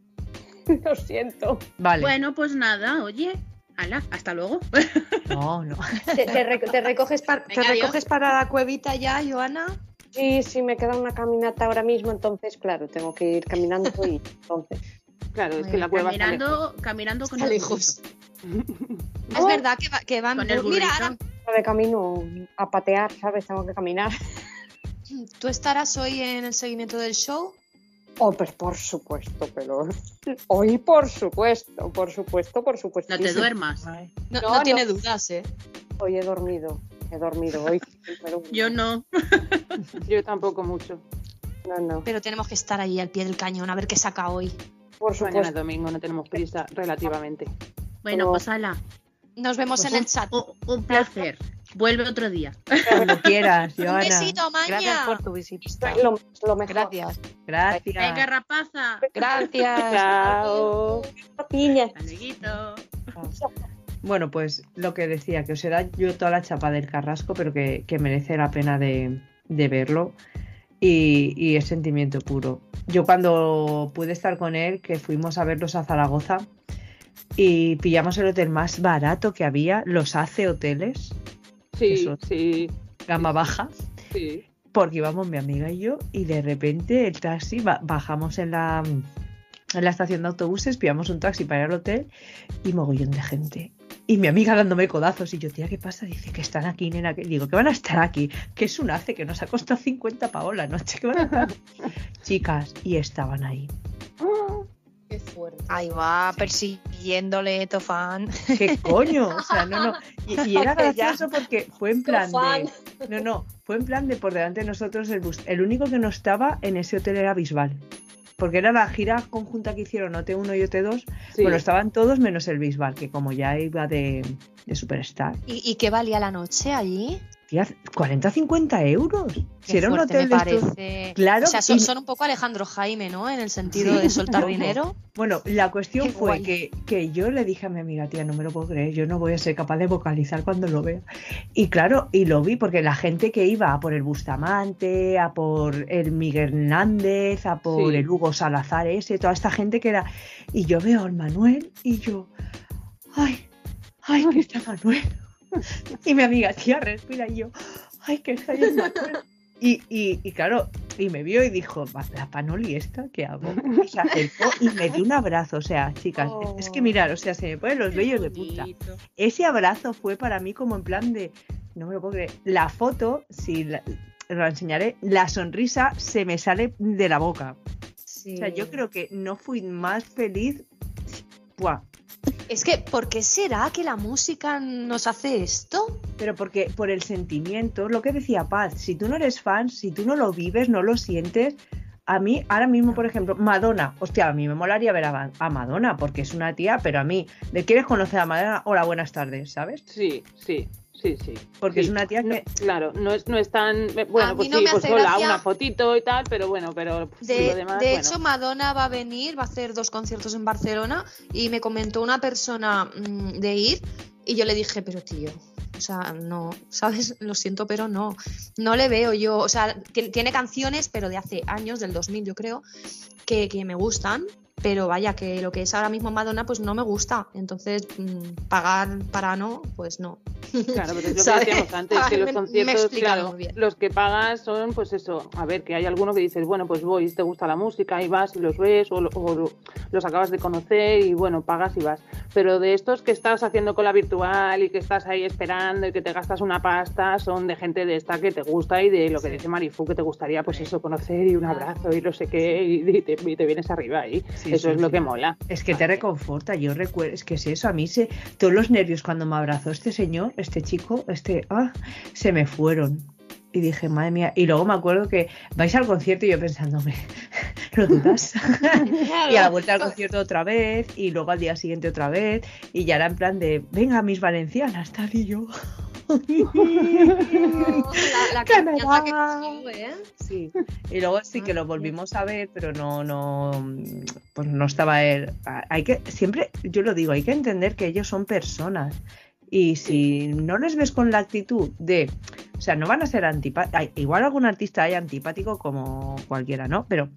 Lo siento. Vale. Bueno, pues nada, oye, ala, hasta luego. No, no. ¿Te, te rec- te recoges, par- te Venga, recoges para la cuevita ya, Joana? Sí, sí, me queda una caminata ahora mismo, entonces, claro, tengo que ir caminando y entonces. Claro, es que la cueva está lejos. caminando, caminando con Está el lejos. Es verdad que, va- que van. Con el Mira, De camino a patear, ¿sabes? Tengo que caminar. ¿tú estarás hoy en el seguimiento del show? Oh, pues por supuesto, pero. Hoy, por supuesto, por supuesto, por supuesto. No te duermas. No, No, no no. tiene dudas, ¿eh? Hoy he dormido, he dormido hoy. pero- Yo no. Yo tampoco mucho. No, no, Pero tenemos que estar ahí al pie del cañón a ver qué saca hoy. por Mañana es supuesto. domingo, no tenemos prisa relativamente. Bueno, No. pues ala. Nos vemos Pues en el un- chat. un, un placer. Vuelve otro día. Cuando quieras, Un Joana. besito, maña. Gracias por tu visita. Lo, lo mejor. Gracias. Gracias. Venga, rapaza. Gracias. Chao. Piña. Amiguito. Bueno, pues lo que decía, que os he dado yo toda la chapa del carrasco, pero que, que merece la pena de, de verlo. Y, y es sentimiento puro. Yo cuando pude estar con él, que fuimos a verlos a Zaragoza y pillamos el hotel más barato que había, los hace hoteles, Sí, Eso. sí, gama baja, sí. porque íbamos mi amiga y yo y de repente el taxi, ba- bajamos en la, en la estación de autobuses, pillamos un taxi para ir al hotel y mogollón de gente. Y mi amiga dándome codazos y yo, tía, ¿qué pasa? Dice que están aquí, nena. Que... Digo, que van a estar aquí, que es un hace que nos ha costado 50 pavos la noche. que van a estar? Chicas, y estaban ahí. Qué fuerte. Ahí va, persiguiéndole, Tofán. ¿Qué coño? O sea, no, no. Y, y era gracioso porque fue en plan de. No, no. fue en plan de por delante de nosotros el bus. El único que no estaba en ese hotel era Bisbal. Porque era la gira conjunta que hicieron OT1 y OT2. Sí. Bueno, estaban todos menos el Bisbal, que como ya iba de, de Superstar. ¿Y, y qué valía la noche allí? Tía, 40 50 euros. Si era un hotel me de estos- parece. Claro, O sea, son, un poco Alejandro Jaime, ¿no? En el sentido Sí, de soltar dinero. Bueno, la cuestión Qué fue que, que yo le dije a mi amiga, tía, no me lo puedo creer, yo no voy a ser capaz de vocalizar cuando lo vea. Y claro, y lo vi porque la gente que iba a por el Bustamante, a por el Miguel Hernández, a por Sí. el Hugo Salazar ese, toda esta gente que era... Y yo veo al Manuel y yo, ay, ay, que está Manuel. Y mi amiga, tía, respira y yo, ay, que está Manuel. Y, y, y claro, y me vio y dijo, "Va, la panoli esta, ¿qué hago? Y se acercó y me dio un abrazo. O sea, chicas, es- es que mirar, o sea, se me ponen los vellos de punta. Ese abrazo fue para mí como en plan de, no me lo puedo creer. La foto, si la, la enseñaré, la sonrisa se me sale de la boca. O sea, yo creo que no fui más feliz. Buah, Es que, ¿por qué será que la música nos hace esto? Pero porque por el sentimiento, lo que decía Paz, si tú no eres fan, si tú no lo vives, no lo sientes, a mí ahora mismo, por ejemplo, Madonna, hostia, a mí me molaría ver a, a Madonna porque es una tía, pero a mí, ¿de quieres conocer a Madonna? Hola, buenas tardes, ¿sabes? Sí, sí, sí, sí. Porque Sí. es una tía No, que... claro, no es, no es tan. A Bueno, mí pues no sí, me pues hace hola, gracia- una fotito y tal, pero bueno, pero pues, De, lo demás. de bueno. hecho, Madonna va a venir, va a hacer dos conciertos en Barcelona y me comentó una persona mm, de ir y yo le dije, pero tío, o sea, no, ¿sabes? Lo siento, pero no, no le veo yo, o sea, ti- tiene canciones, pero de hace años, del 2000 yo creo, que, que me gustan, pero vaya, que lo que es ahora mismo Madonna, pues no me gusta, entonces mm, pagar para no, pues no. Claro, pero es lo que decíamos antes, que los conciertos, claro, los que pagas son, pues eso, a ver, que hay alguno que dices, bueno, pues voy, te gusta la música y vas y los ves, o, o lo- los acabas de conocer y bueno, pagas y vas. Pero de estos que estás haciendo con la virtual y que estás ahí esperando y que te gastas una pasta, son de gente de esta que te gusta y de lo que dice Marifu, que te gustaría, pues eso, conocer y un abrazo y no sé qué, y, y te, y te vienes arriba ahí. Sí, eso sí, es lo que mola. Es que te reconforta, yo recuerdo, es que es eso, a mí se, todos los nervios cuando me abrazó este señor, este chico, este, ah, se me fueron. Y dije, madre mía, y luego me acuerdo que vais al concierto y yo pensándome, ¿lo dudas? y a la vuelta al concierto otra vez, y luego al día siguiente otra vez, y ya era en plan de, venga, mis valencianas, tal, y yo. La, la ¡Que consigo, ¿eh? Sí, y luego sí que lo volvimos a ver, pero no, no, pues no estaba él. Hay que, siempre, yo lo digo, hay que entender que ellos son personas. Y si no les ves con la actitud de, o sea, no van a ser antipáticos, igual algún artista hay antipático como cualquiera, ¿no? Pero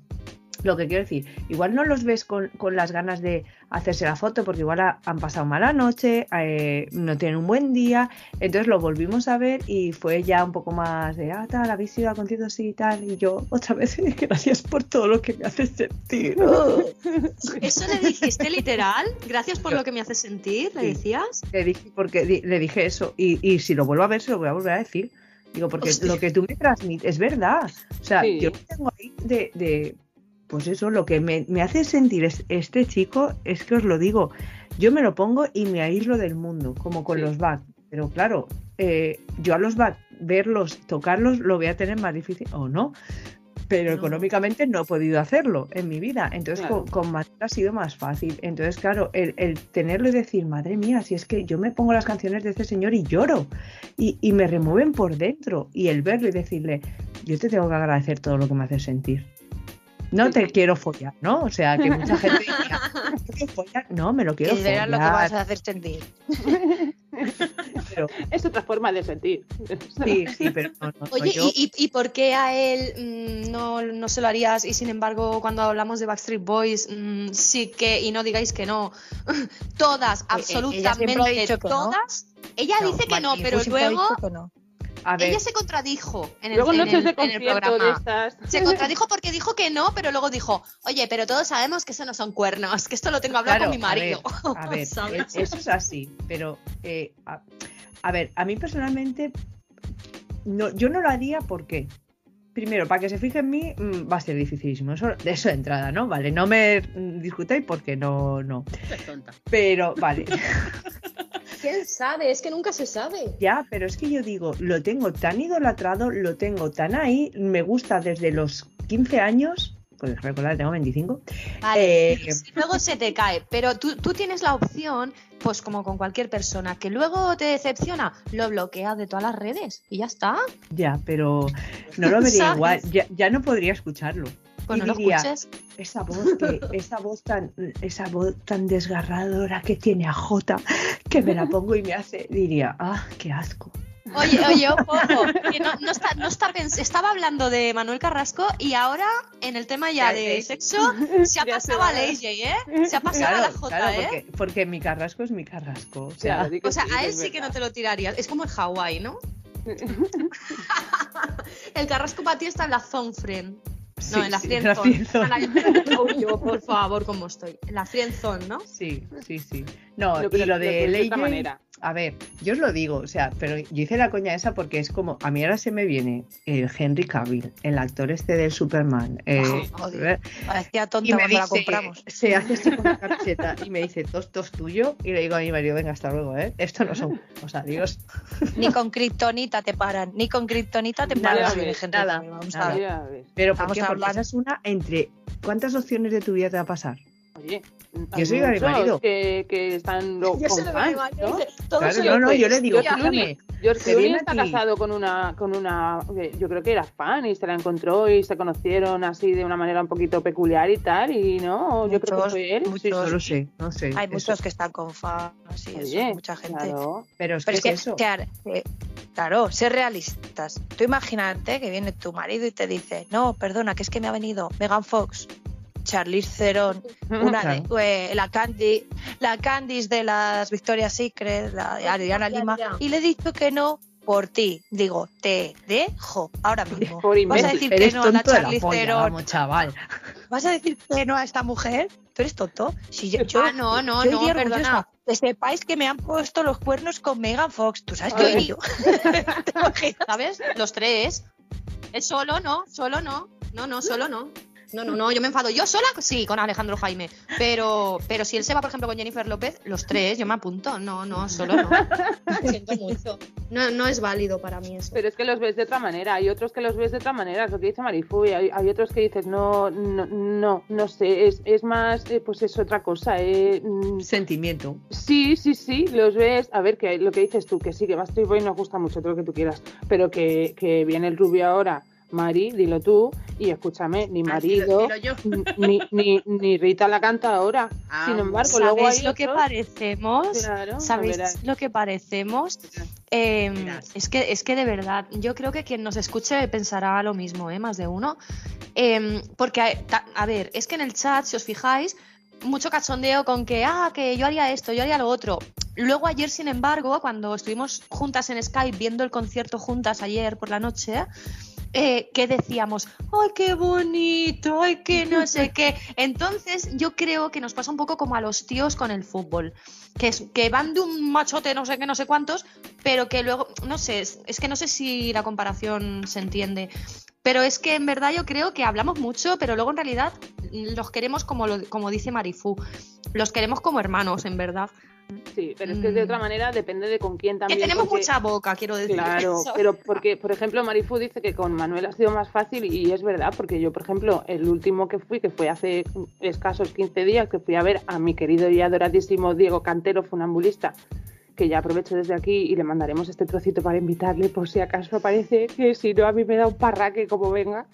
lo que quiero decir, igual no los ves con, con las ganas de hacerse la foto porque igual ha- han pasado mala noche, eh, no tienen un buen día, entonces lo volvimos a ver y fue ya un poco más de, ah, tal, habéis ido a conciertos y tal, y yo otra vez, gracias por todo lo que me haces sentir. ¿Eso le dijiste literal? Gracias por lo que me haces sentir, ¿le Sí. decías? le dije, porque di- le dije eso, y, y si lo vuelvo a ver, se lo voy a volver a decir. Digo, porque Hostia. lo que tú me transmites es verdad. O sea, Sí. yo lo tengo ahí de, de- pues eso, lo que me, me hace sentir es- este chico, es que os lo digo, yo me lo pongo y me aíslo del mundo, como con Sí. los back. Pero claro, eh, yo a los back, verlos, tocarlos, lo voy a tener más difícil, o no. Pero No. económicamente no he podido hacerlo en mi vida. Entonces Claro. con, con ha sido más fácil. Entonces, claro, el, el tenerlo y decir, madre mía, si es que yo me pongo las canciones de este señor y lloro. Y, y me remueven por dentro. Y el verlo y decirle, yo te tengo que agradecer todo lo que me haces sentir. No te quiero follar, ¿no? O sea, que mucha gente diría, "¿Te quiero follar? No, me lo quiero Que verás lo que follar. vas a hacer sentir. pero- Es otra forma de sentir. sí, sí, pero no, Oye, yo- ¿y, y, y por qué a él mm, no, no se lo harías? Y sin embargo, cuando hablamos de Backstreet Boys, mm, sí que, y no digáis que no, todas, ella siempre absolutamente ha dicho que no. todas. Ella No, dice que no, pero luego dicho que no. A ver, ella se contradijo en el, Luego en noches el- de en el concierto de programa. estas. Se contradijo porque dijo que no, pero luego dijo, oye, pero todos sabemos que eso no son cuernos, que esto lo tengo hablado Claro, con mi a ver, marido. A ver, ¿Sabes? e- eso es así, pero eh, a, a ver, a mí personalmente, no, yo no lo haría porque, primero, para que se fije en mí mm, va a ser dificilísimo, eso, de eso de entrada, ¿no? Vale, no me mm, discutáis porque no, no, tonta. pero vale. quién sabe, es que nunca se sabe. Ya, pero es que yo digo, lo tengo tan idolatrado, lo tengo tan ahí, me gusta desde los 15 años, pues recordad, tengo 25. Vale, Eh, y luego se te cae, pero tú, tú tienes la opción, pues como con cualquier persona, que luego te decepciona, lo bloqueas de todas las redes y ya está. Ya, pero no lo vería ¿Sabes? igual, ya, ya no podría escucharlo. Lo escuches. esa voz que, esa voz tan, esa voz tan desgarradora que tiene a Jota, que me la pongo y me hace, diría, ah, qué asco. Oye, oye, ojo, que no, no está, no está pens- estaba hablando de Manuel Carrasco y ahora en el tema ya de sé. sexo se ha pasado a va. AJ, ¿eh? Se ha pasado a la J, claro, ¿eh? porque, porque mi carrasco es mi carrasco. O sea, Claro, di que O sea, sí, a él sí que no te lo tirarías. Es como en Hawái, ¿no? el Carrasco para ti está en la zone friend. No, sí, en la sí, friendzone. Yo, por favor, ¿cómo estoy? En la friend zone, ¿no? Sí, sí, sí. No, No, y pero lo lo de de otra Ley manera. A ver, yo os lo digo, o sea, pero yo hice la coña esa porque es como, a mí ahora se me viene el Henry Cavill, el actor este del Superman. eh, joder. Parecía tonta y me cuando la dice, compramos. se hace esto con la camiseta y me dice, tos, tos tuyo. Y le digo a mi marido, venga, hasta luego, ¿eh? Esto no son cosas, adiós. Ni con kriptonita te paran, ni con kriptonita te Nada, paran. nada, Vamos nada. a ver. Ya ves. Pero ¿por Vamos qué? a Porque esa es una entre... ¿Cuántas opciones de tu vida te va a pasar? Oye, Yo soy de marido. Que, que están lo, Yo lo fans, ¿no? todo Claro, no, yo le digo, George escúchame, George Clooney está casado con una, con una, yo creo que era fan y se la encontró y se conocieron así de una manera un poquito peculiar y tal y no, yo creo que fue él. muchos. Sí, no sí. lo sé, no sé. Hay eso. muchos que están con fans y eso, mucha gente. claro. Pero es Pero que es es que, eso. que ar- que- claro, ser realistas. Tú imagínate que viene tu marido y te dice, no, perdona, que es que me ha venido Megan Fox, Charlize Theron, una de, Claro. eh, la Candy, la Candice de las Victoria's Secret, la de Ariana Lima, y le he dicho que no por ti. Digo, te dejo ahora mismo. Por Vas a decir que no a la Charlize polla, Theron. vamos, chaval. ¿Vas a decir que no a esta mujer? ¿Tú eres tonto? Si yo, yo- Ah, no, no, yo no, perdona. Que sepáis que me han puesto los cuernos con Megan Fox. ¿Tú sabes? ¿Te imaginas? ¿Sabes? Los tres. Es solo, no, solo no. No, no, solo no. No, no, no, yo me enfado. Yo sola, sí, con Alejandro Jaime. Pero, pero si él se va, por ejemplo, con Jennifer López, los tres, yo me apunto. No, no, solo no. Siento mucho. No, no es válido para mí eso. Pero es que los ves de otra manera, hay otros que los ves de otra manera, es lo que dice Marifu, y hay, hay otros que dices, no, no, no, no sé, es, es más, eh, pues es otra cosa. eh, mm, Sentimiento. Sí, sí, sí, los ves. A ver, que lo que dices tú, que sí, que Backstreet Boy nos gusta mucho, todo lo que tú quieras, pero que, que viene el rubio ahora, Mari, dilo tú, y escúchame, ni marido, ni, ni, ni Rita la canta ahora. Ah, Sin embargo, luego ¿Sabéis hay lo que parecemos? Claro, ¿Sabéis lo que parecemos? Eh, Verás. es, que, es que de verdad, yo creo que quien nos escuche pensará lo mismo, ¿eh? más de uno. Eh, porque, ta- a ver, es que en el chat, si os fijáis, mucho cachondeo con que, ah, que yo haría esto, yo haría lo otro. Luego ayer, sin embargo, cuando estuvimos juntas en Skype viendo el concierto juntas ayer por la noche, eh, que decíamos, ay, qué bonito, ay, que no sé qué. Entonces, yo creo que nos pasa un poco como a los tíos con el fútbol, que, es, que van de un machote no sé qué, no sé cuántos, pero que luego, no sé, es, es que no sé si la comparación se entiende. Pero es que en verdad yo creo que hablamos mucho, pero luego en realidad los queremos como, lo- como dice Marifú, los queremos como hermanos, en verdad. Sí, pero es que de Mm. otra manera depende de con quién Que también. tenemos porque- mucha boca, quiero decir. Claro, ¿sabes? pero porque, por ejemplo, Marifu dice que con Manuel ha sido más fácil y es verdad, porque yo, por ejemplo, el último que fui, que fue hace escasos 15 días, que fui a ver a mi querido y adoradísimo Diego Cantero, funambulista, que ya aprovecho desde aquí y le mandaremos este trocito para invitarle por si acaso aparece, que si no a mí me da un parraque como venga.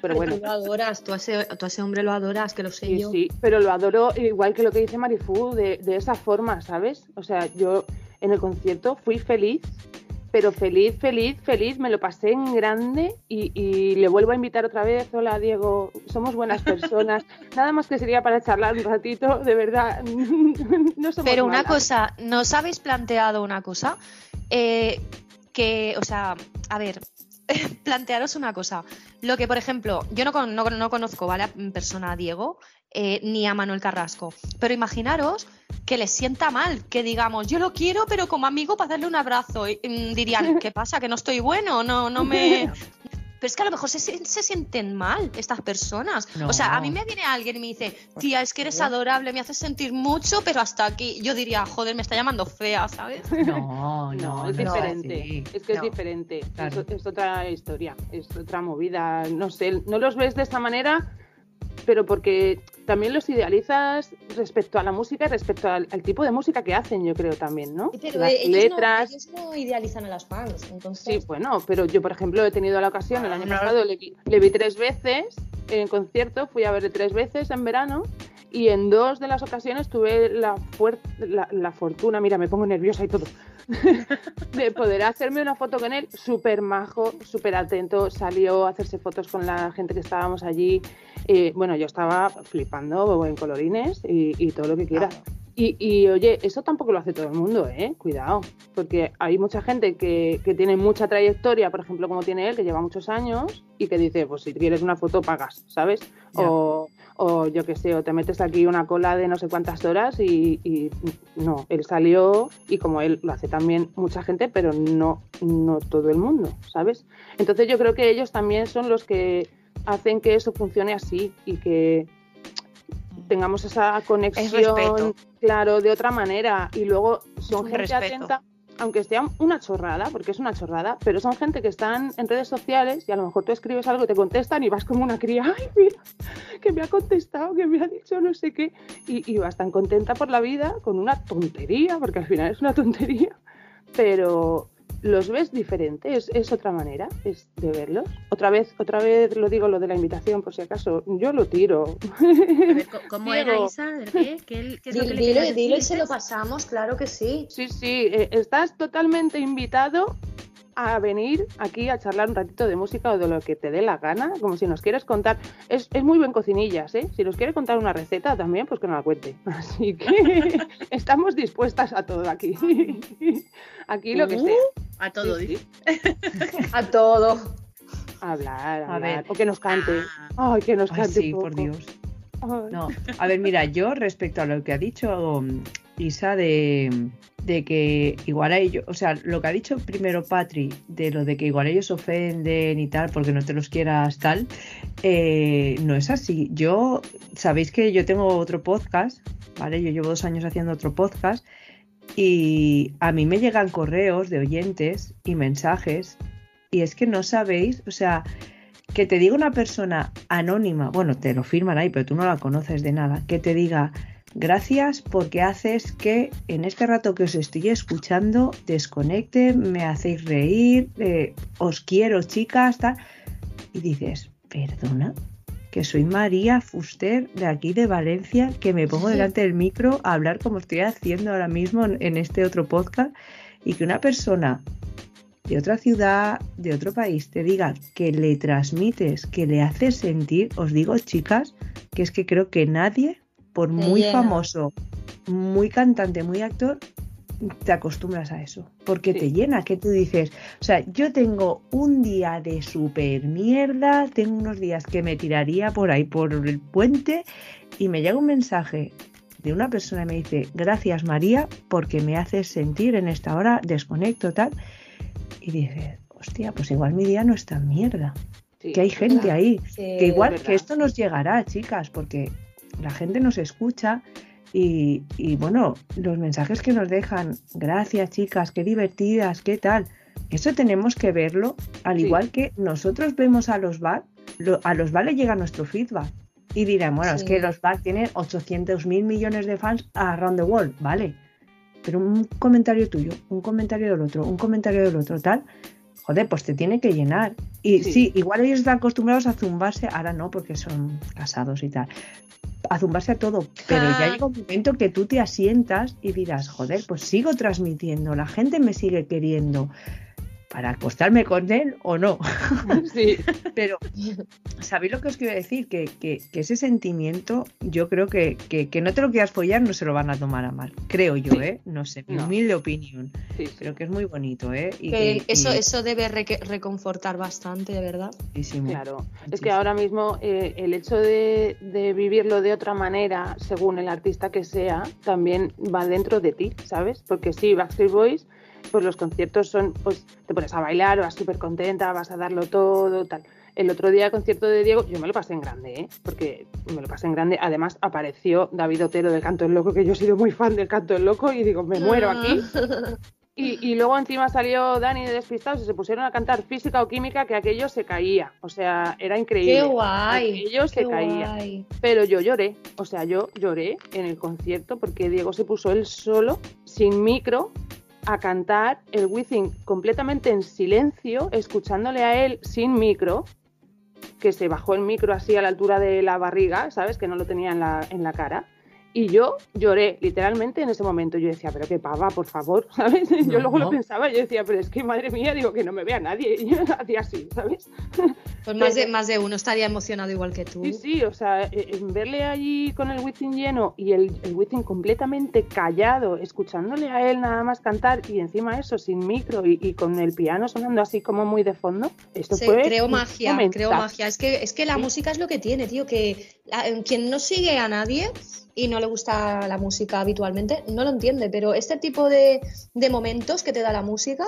Pero bueno, Tú lo adoras, tú a, ese, tú a ese hombre lo adoras, que lo sé Sí, yo. sí, pero lo adoro igual que lo que dice Marifu, de, de esa forma, ¿sabes? O sea, yo en el concierto fui feliz, pero feliz, feliz, feliz, me lo pasé en grande y, y le vuelvo a invitar otra vez. Hola, Diego, somos buenas personas. Nada más que sería para charlar un ratito, de verdad. no somos Pero una malas. cosa, ¿nos habéis planteado una cosa? Eh, que, o sea, a ver, plantearos una cosa. Lo que, por ejemplo, yo no, no, no conozco, ¿vale? En persona a Diego, eh, ni a Manuel Carrasco. Pero imaginaros que les sienta mal, que digamos, yo lo quiero, pero como amigo para darle un abrazo. Y, mm, dirían, ¿qué pasa? ¿Que no estoy bueno? No, no me. pero es que a lo mejor se, se- se sienten mal estas personas. No. O sea, a mí me viene alguien y me dice, tía, es que eres adorable, me haces sentir mucho, pero hasta aquí. Yo diría, joder, me está llamando fea, ¿sabes? No, no, No, es no, diferente. sí. Es que No. es diferente. Claro. Es, es otra historia. Es otra movida. No sé, no los ves de esta manera, pero porque también los idealizas respecto a la música y respecto al, al tipo de música que hacen, yo creo también, ¿no? Pero Las ellos, letras. No, ellos no idealizan a las fans, entonces... Sí, bueno, pero yo, por ejemplo, he tenido la ocasión, el año pasado le le vi tres veces en concierto, fui a verle tres veces en verano y en dos de las ocasiones tuve la, la, la fortuna, mira, me pongo nerviosa y todo, de poder hacerme una foto con él, súper majo, súper atento, salió a hacerse fotos con la gente que estábamos allí. Eh, bueno, yo estaba flipando en colorines y, y todo lo que quiera. Y, y, oye, eso tampoco lo hace todo el mundo, ¿eh? Cuidado, porque hay mucha gente que, que tiene mucha trayectoria, por ejemplo, como tiene él, que lleva muchos años y que dice, pues si quieres una foto pagas, ¿sabes? O, o yo qué sé, o te metes aquí una cola de no sé cuántas horas y, y no, él salió y como él lo hace también mucha gente, pero no, no todo el mundo, ¿sabes? Entonces yo creo que ellos también son los que hacen que eso funcione así y que tengamos esa conexión, claro, de otra manera. Y luego son gente respeto. atenta, aunque sea una chorrada, porque es una chorrada, pero son gente que están en redes sociales y a lo mejor tú escribes algo, te contestan y vas como una cría, ay, mira, que me ha contestado, que me ha dicho no sé qué, y, y vas tan contenta por la vida con una tontería, porque al final es una tontería, pero los ves diferente, es, es otra manera es de verlos. Otra vez, otra vez lo digo lo de la invitación, por si acaso, yo lo tiro. A ver, ¿cómo era. Isa? ¿De qué? ¿Qué, el- qué es lo Dilo, que le dilo, querías dilo y se lo pasamos, claro que sí. Sí, sí, eh, estás totalmente invitado a venir aquí a charlar un ratito de música o de lo que te dé la gana, como si nos quieres contar. Es, es muy buen cocinillas, ¿eh? Si nos quiere contar una receta también, pues que nos la cuente. Así que estamos dispuestas a todo aquí. Aquí lo que Uh, sea. A todo, Sí, sí. A todo. Hablar, A ver. O que nos cante. Ah, Ay, que nos Ay, cante. sí, un por. Dios. Ay. No, a ver, mira, yo respecto a lo que ha dicho De que igual a ellos, o sea, lo que ha dicho primero Patri, de lo de que igual ellos ofenden y tal, porque no te los quieras tal, eh, no es así. Yo, sabéis que yo tengo otro podcast, ¿vale? Yo llevo dos años haciendo otro podcast y a mí me llegan correos de oyentes y mensajes y es que no sabéis, o sea, que te diga una persona anónima, bueno, te lo firman ahí, pero tú no la conoces de nada, que te diga gracias porque haces que en este rato que os estoy escuchando desconecte, me hacéis reír, eh, os quiero chicas, tal. Y dices, perdona, que soy María Fuster de aquí de Valencia, que me pongo delante del micro a hablar como estoy haciendo ahora mismo en, en este otro podcast y que una persona de otra ciudad, de otro país, te diga que le transmites, que le haces sentir, os digo chicas, que es que creo que nadie, por Te muy llena. famoso, muy cantante, muy actor, te acostumbras a eso, porque Sí. te llena, que tú dices, o sea, yo tengo un día de super mierda, tengo unos días que me tiraría por ahí, por el puente, y me llega un mensaje de una persona y me dice, gracias María, porque me haces sentir en esta hora, desconecto, tal, y dices, hostia, pues igual mi día no es tan mierda, Sí. que hay gente ahí, Sí, que igual que esto nos llegará, chicas, porque la gente nos escucha y, y, bueno, los mensajes que nos dejan, gracias chicas, qué divertidas, qué tal. Eso tenemos que verlo, al Sí. igual que nosotros vemos a los VAR, lo- a los VAR le llega nuestro feedback. Y dirán, bueno, es que los VAR tienen 800 mil millones de fans around the world, ¿vale? Pero un comentario tuyo, un comentario del otro, un comentario del otro, tal, joder, pues te tiene que llenar. Y Sí. sí, igual ellos están acostumbrados a zumbarse, ahora no, porque son casados y tal, a zumbarse a todo, pero ya Ah. llega un momento que tú te asientas y dirás, joder, pues sigo transmitiendo, la gente me sigue queriendo para acostarme con él o no. Sí. Pero, ¿sabéis lo que os quiero decir? Que, que- que ese sentimiento, yo creo que, que, que no te lo quieras follar, no se lo van a tomar a mal. Creo yo, Sí. ¿eh? No sé, mi No. humilde opinión. sí. Creo que es muy bonito, ¿eh? Y Que que- eso, y- eso debe reconfortar bastante, de verdad. muchísimo. Claro, es que ahora mismo eh, el hecho de, de vivirlo de otra manera, según el artista que sea, también va dentro de ti, ¿sabes? Porque sí, Backstreet Boys pues los conciertos son, pues te pones a bailar, vas súper contenta, vas a darlo todo, tal. El otro día el concierto de Diego, yo me lo pasé en grande, ¿eh? porque me lo pasé en grande. Además apareció David Otero del Canto del Loco, que yo he sido muy fan del Canto del Loco y digo, me muero aquí. Y, y luego encima salió Dani de Despistados y se pusieron a cantar física o química que aquello se caía. O sea, era increíble. Qué guay. Aquello se qué caía. guay. Pero yo lloré, o sea, yo lloré en el concierto porque Diego se puso él solo, sin micro, a cantar el Wizzing completamente en silencio, escuchándole a él sin micro, que se bajó el micro así a la altura de la barriga, ¿sabes? Que no lo tenía en la, en la cara. Y yo lloré literalmente en ese momento. Yo decía, pero qué pava, por favor, ¿sabes? yo luego lo pensaba, yo decía, pero es que madre mía, digo que no me vea nadie. Y yo hacía así, ¿sabes? Pues más de, más de uno estaría emocionado igual que tú. Sí, sí, o sea, eh, en verle allí con el Wizzing lleno y el, el Wizzing completamente callado, escuchándole a él nada más cantar y encima eso, sin micro y, y con el piano sonando así como muy de fondo, esto Sí, fue... creo magia, creo magia. Es que, es que la música es lo que tiene, tío, que la- quien no sigue a nadie y no le gusta la música habitualmente, no lo entiende, pero este tipo de, de momentos que te da la música,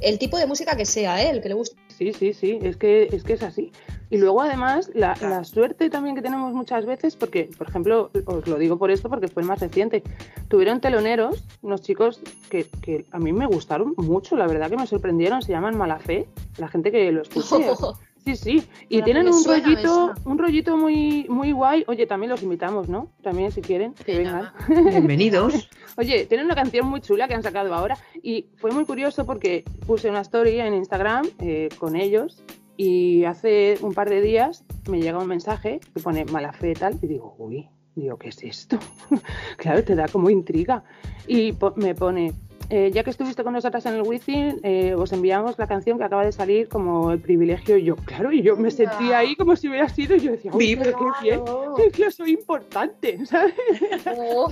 el tipo de música que sea, ¿eh? el que le gusta. Sí, sí, sí, es que es, que es así. Y luego además la, la suerte también que tenemos muchas veces, porque por ejemplo, os lo digo por esto porque fue el más reciente, tuvieron teloneros, unos chicos que, que a mí me gustaron mucho, la verdad que me sorprendieron, se llaman Malafé, la gente que lo escuche. Sí, sí, y tienen un rollito, un rollito muy, muy guay. Oye, también los invitamos, ¿no? También si quieren, que vengan. Bienvenidos. Oye, tienen una canción muy chula que han sacado ahora y fue muy curioso porque puse una story en Instagram eh, con ellos y hace un par de días me llega un mensaje que pone mala fe y tal y digo, uy, digo, ¿qué es esto? claro, te da como intriga. Y po- me pone, eh, ya que estuviste con nosotras en el Wizzing, eh, os enviamos la canción que acaba de salir como el privilegio. Y yo, claro, y yo me sentí ahí como si hubiera sido y yo decía, uy, pero qué bien, que soy importante, ¿sabes? Oh,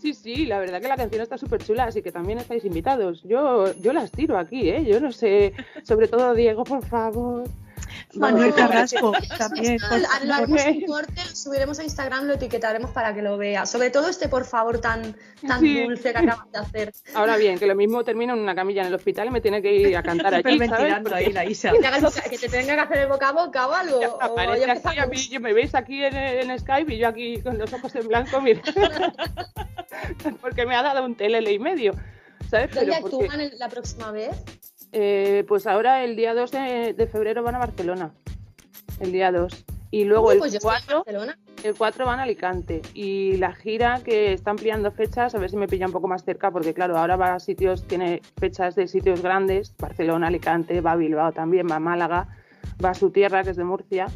Sí, sí, la verdad que la canción está súper chula, así que también estáis invitados. Yo, yo las tiro aquí, ¿eh? Yo no sé, sobre todo Diego, por favor. Manuel Carrasco también. Por lo corte, lo subiremos a Instagram, lo etiquetaremos para que lo vea. Sobre todo este, por favor, tan, tan Sí. dulce que acabas de hacer. Ahora bien, que lo mismo termino en una camilla en el hospital y me tiene que ir a cantar allí, ¿sabes? Ahí la Isa. Que te, hagas que te tenga que hacer el boca a boca o algo. o Aparece ya así, a empezamos. mí, yo me veis aquí en, en Skype y yo aquí con los ojos en blanco, mira. porque me ha dado un telele y medio, ¿sabes? ¿Dónde Pero porque, actúan la próxima vez? Eh, pues ahora el día 2 de, de febrero van a Barcelona. El día 2. Y luego el pues yo estoy en 4 Barcelona. El 4 van a Alicante y la gira que está ampliando fechas, a ver si me pilla un poco más cerca, porque claro, ahora va a sitios, tiene fechas de sitios grandes, Barcelona, Alicante, va a Bilbao también, va a Málaga, va a su tierra, que es de Murcia,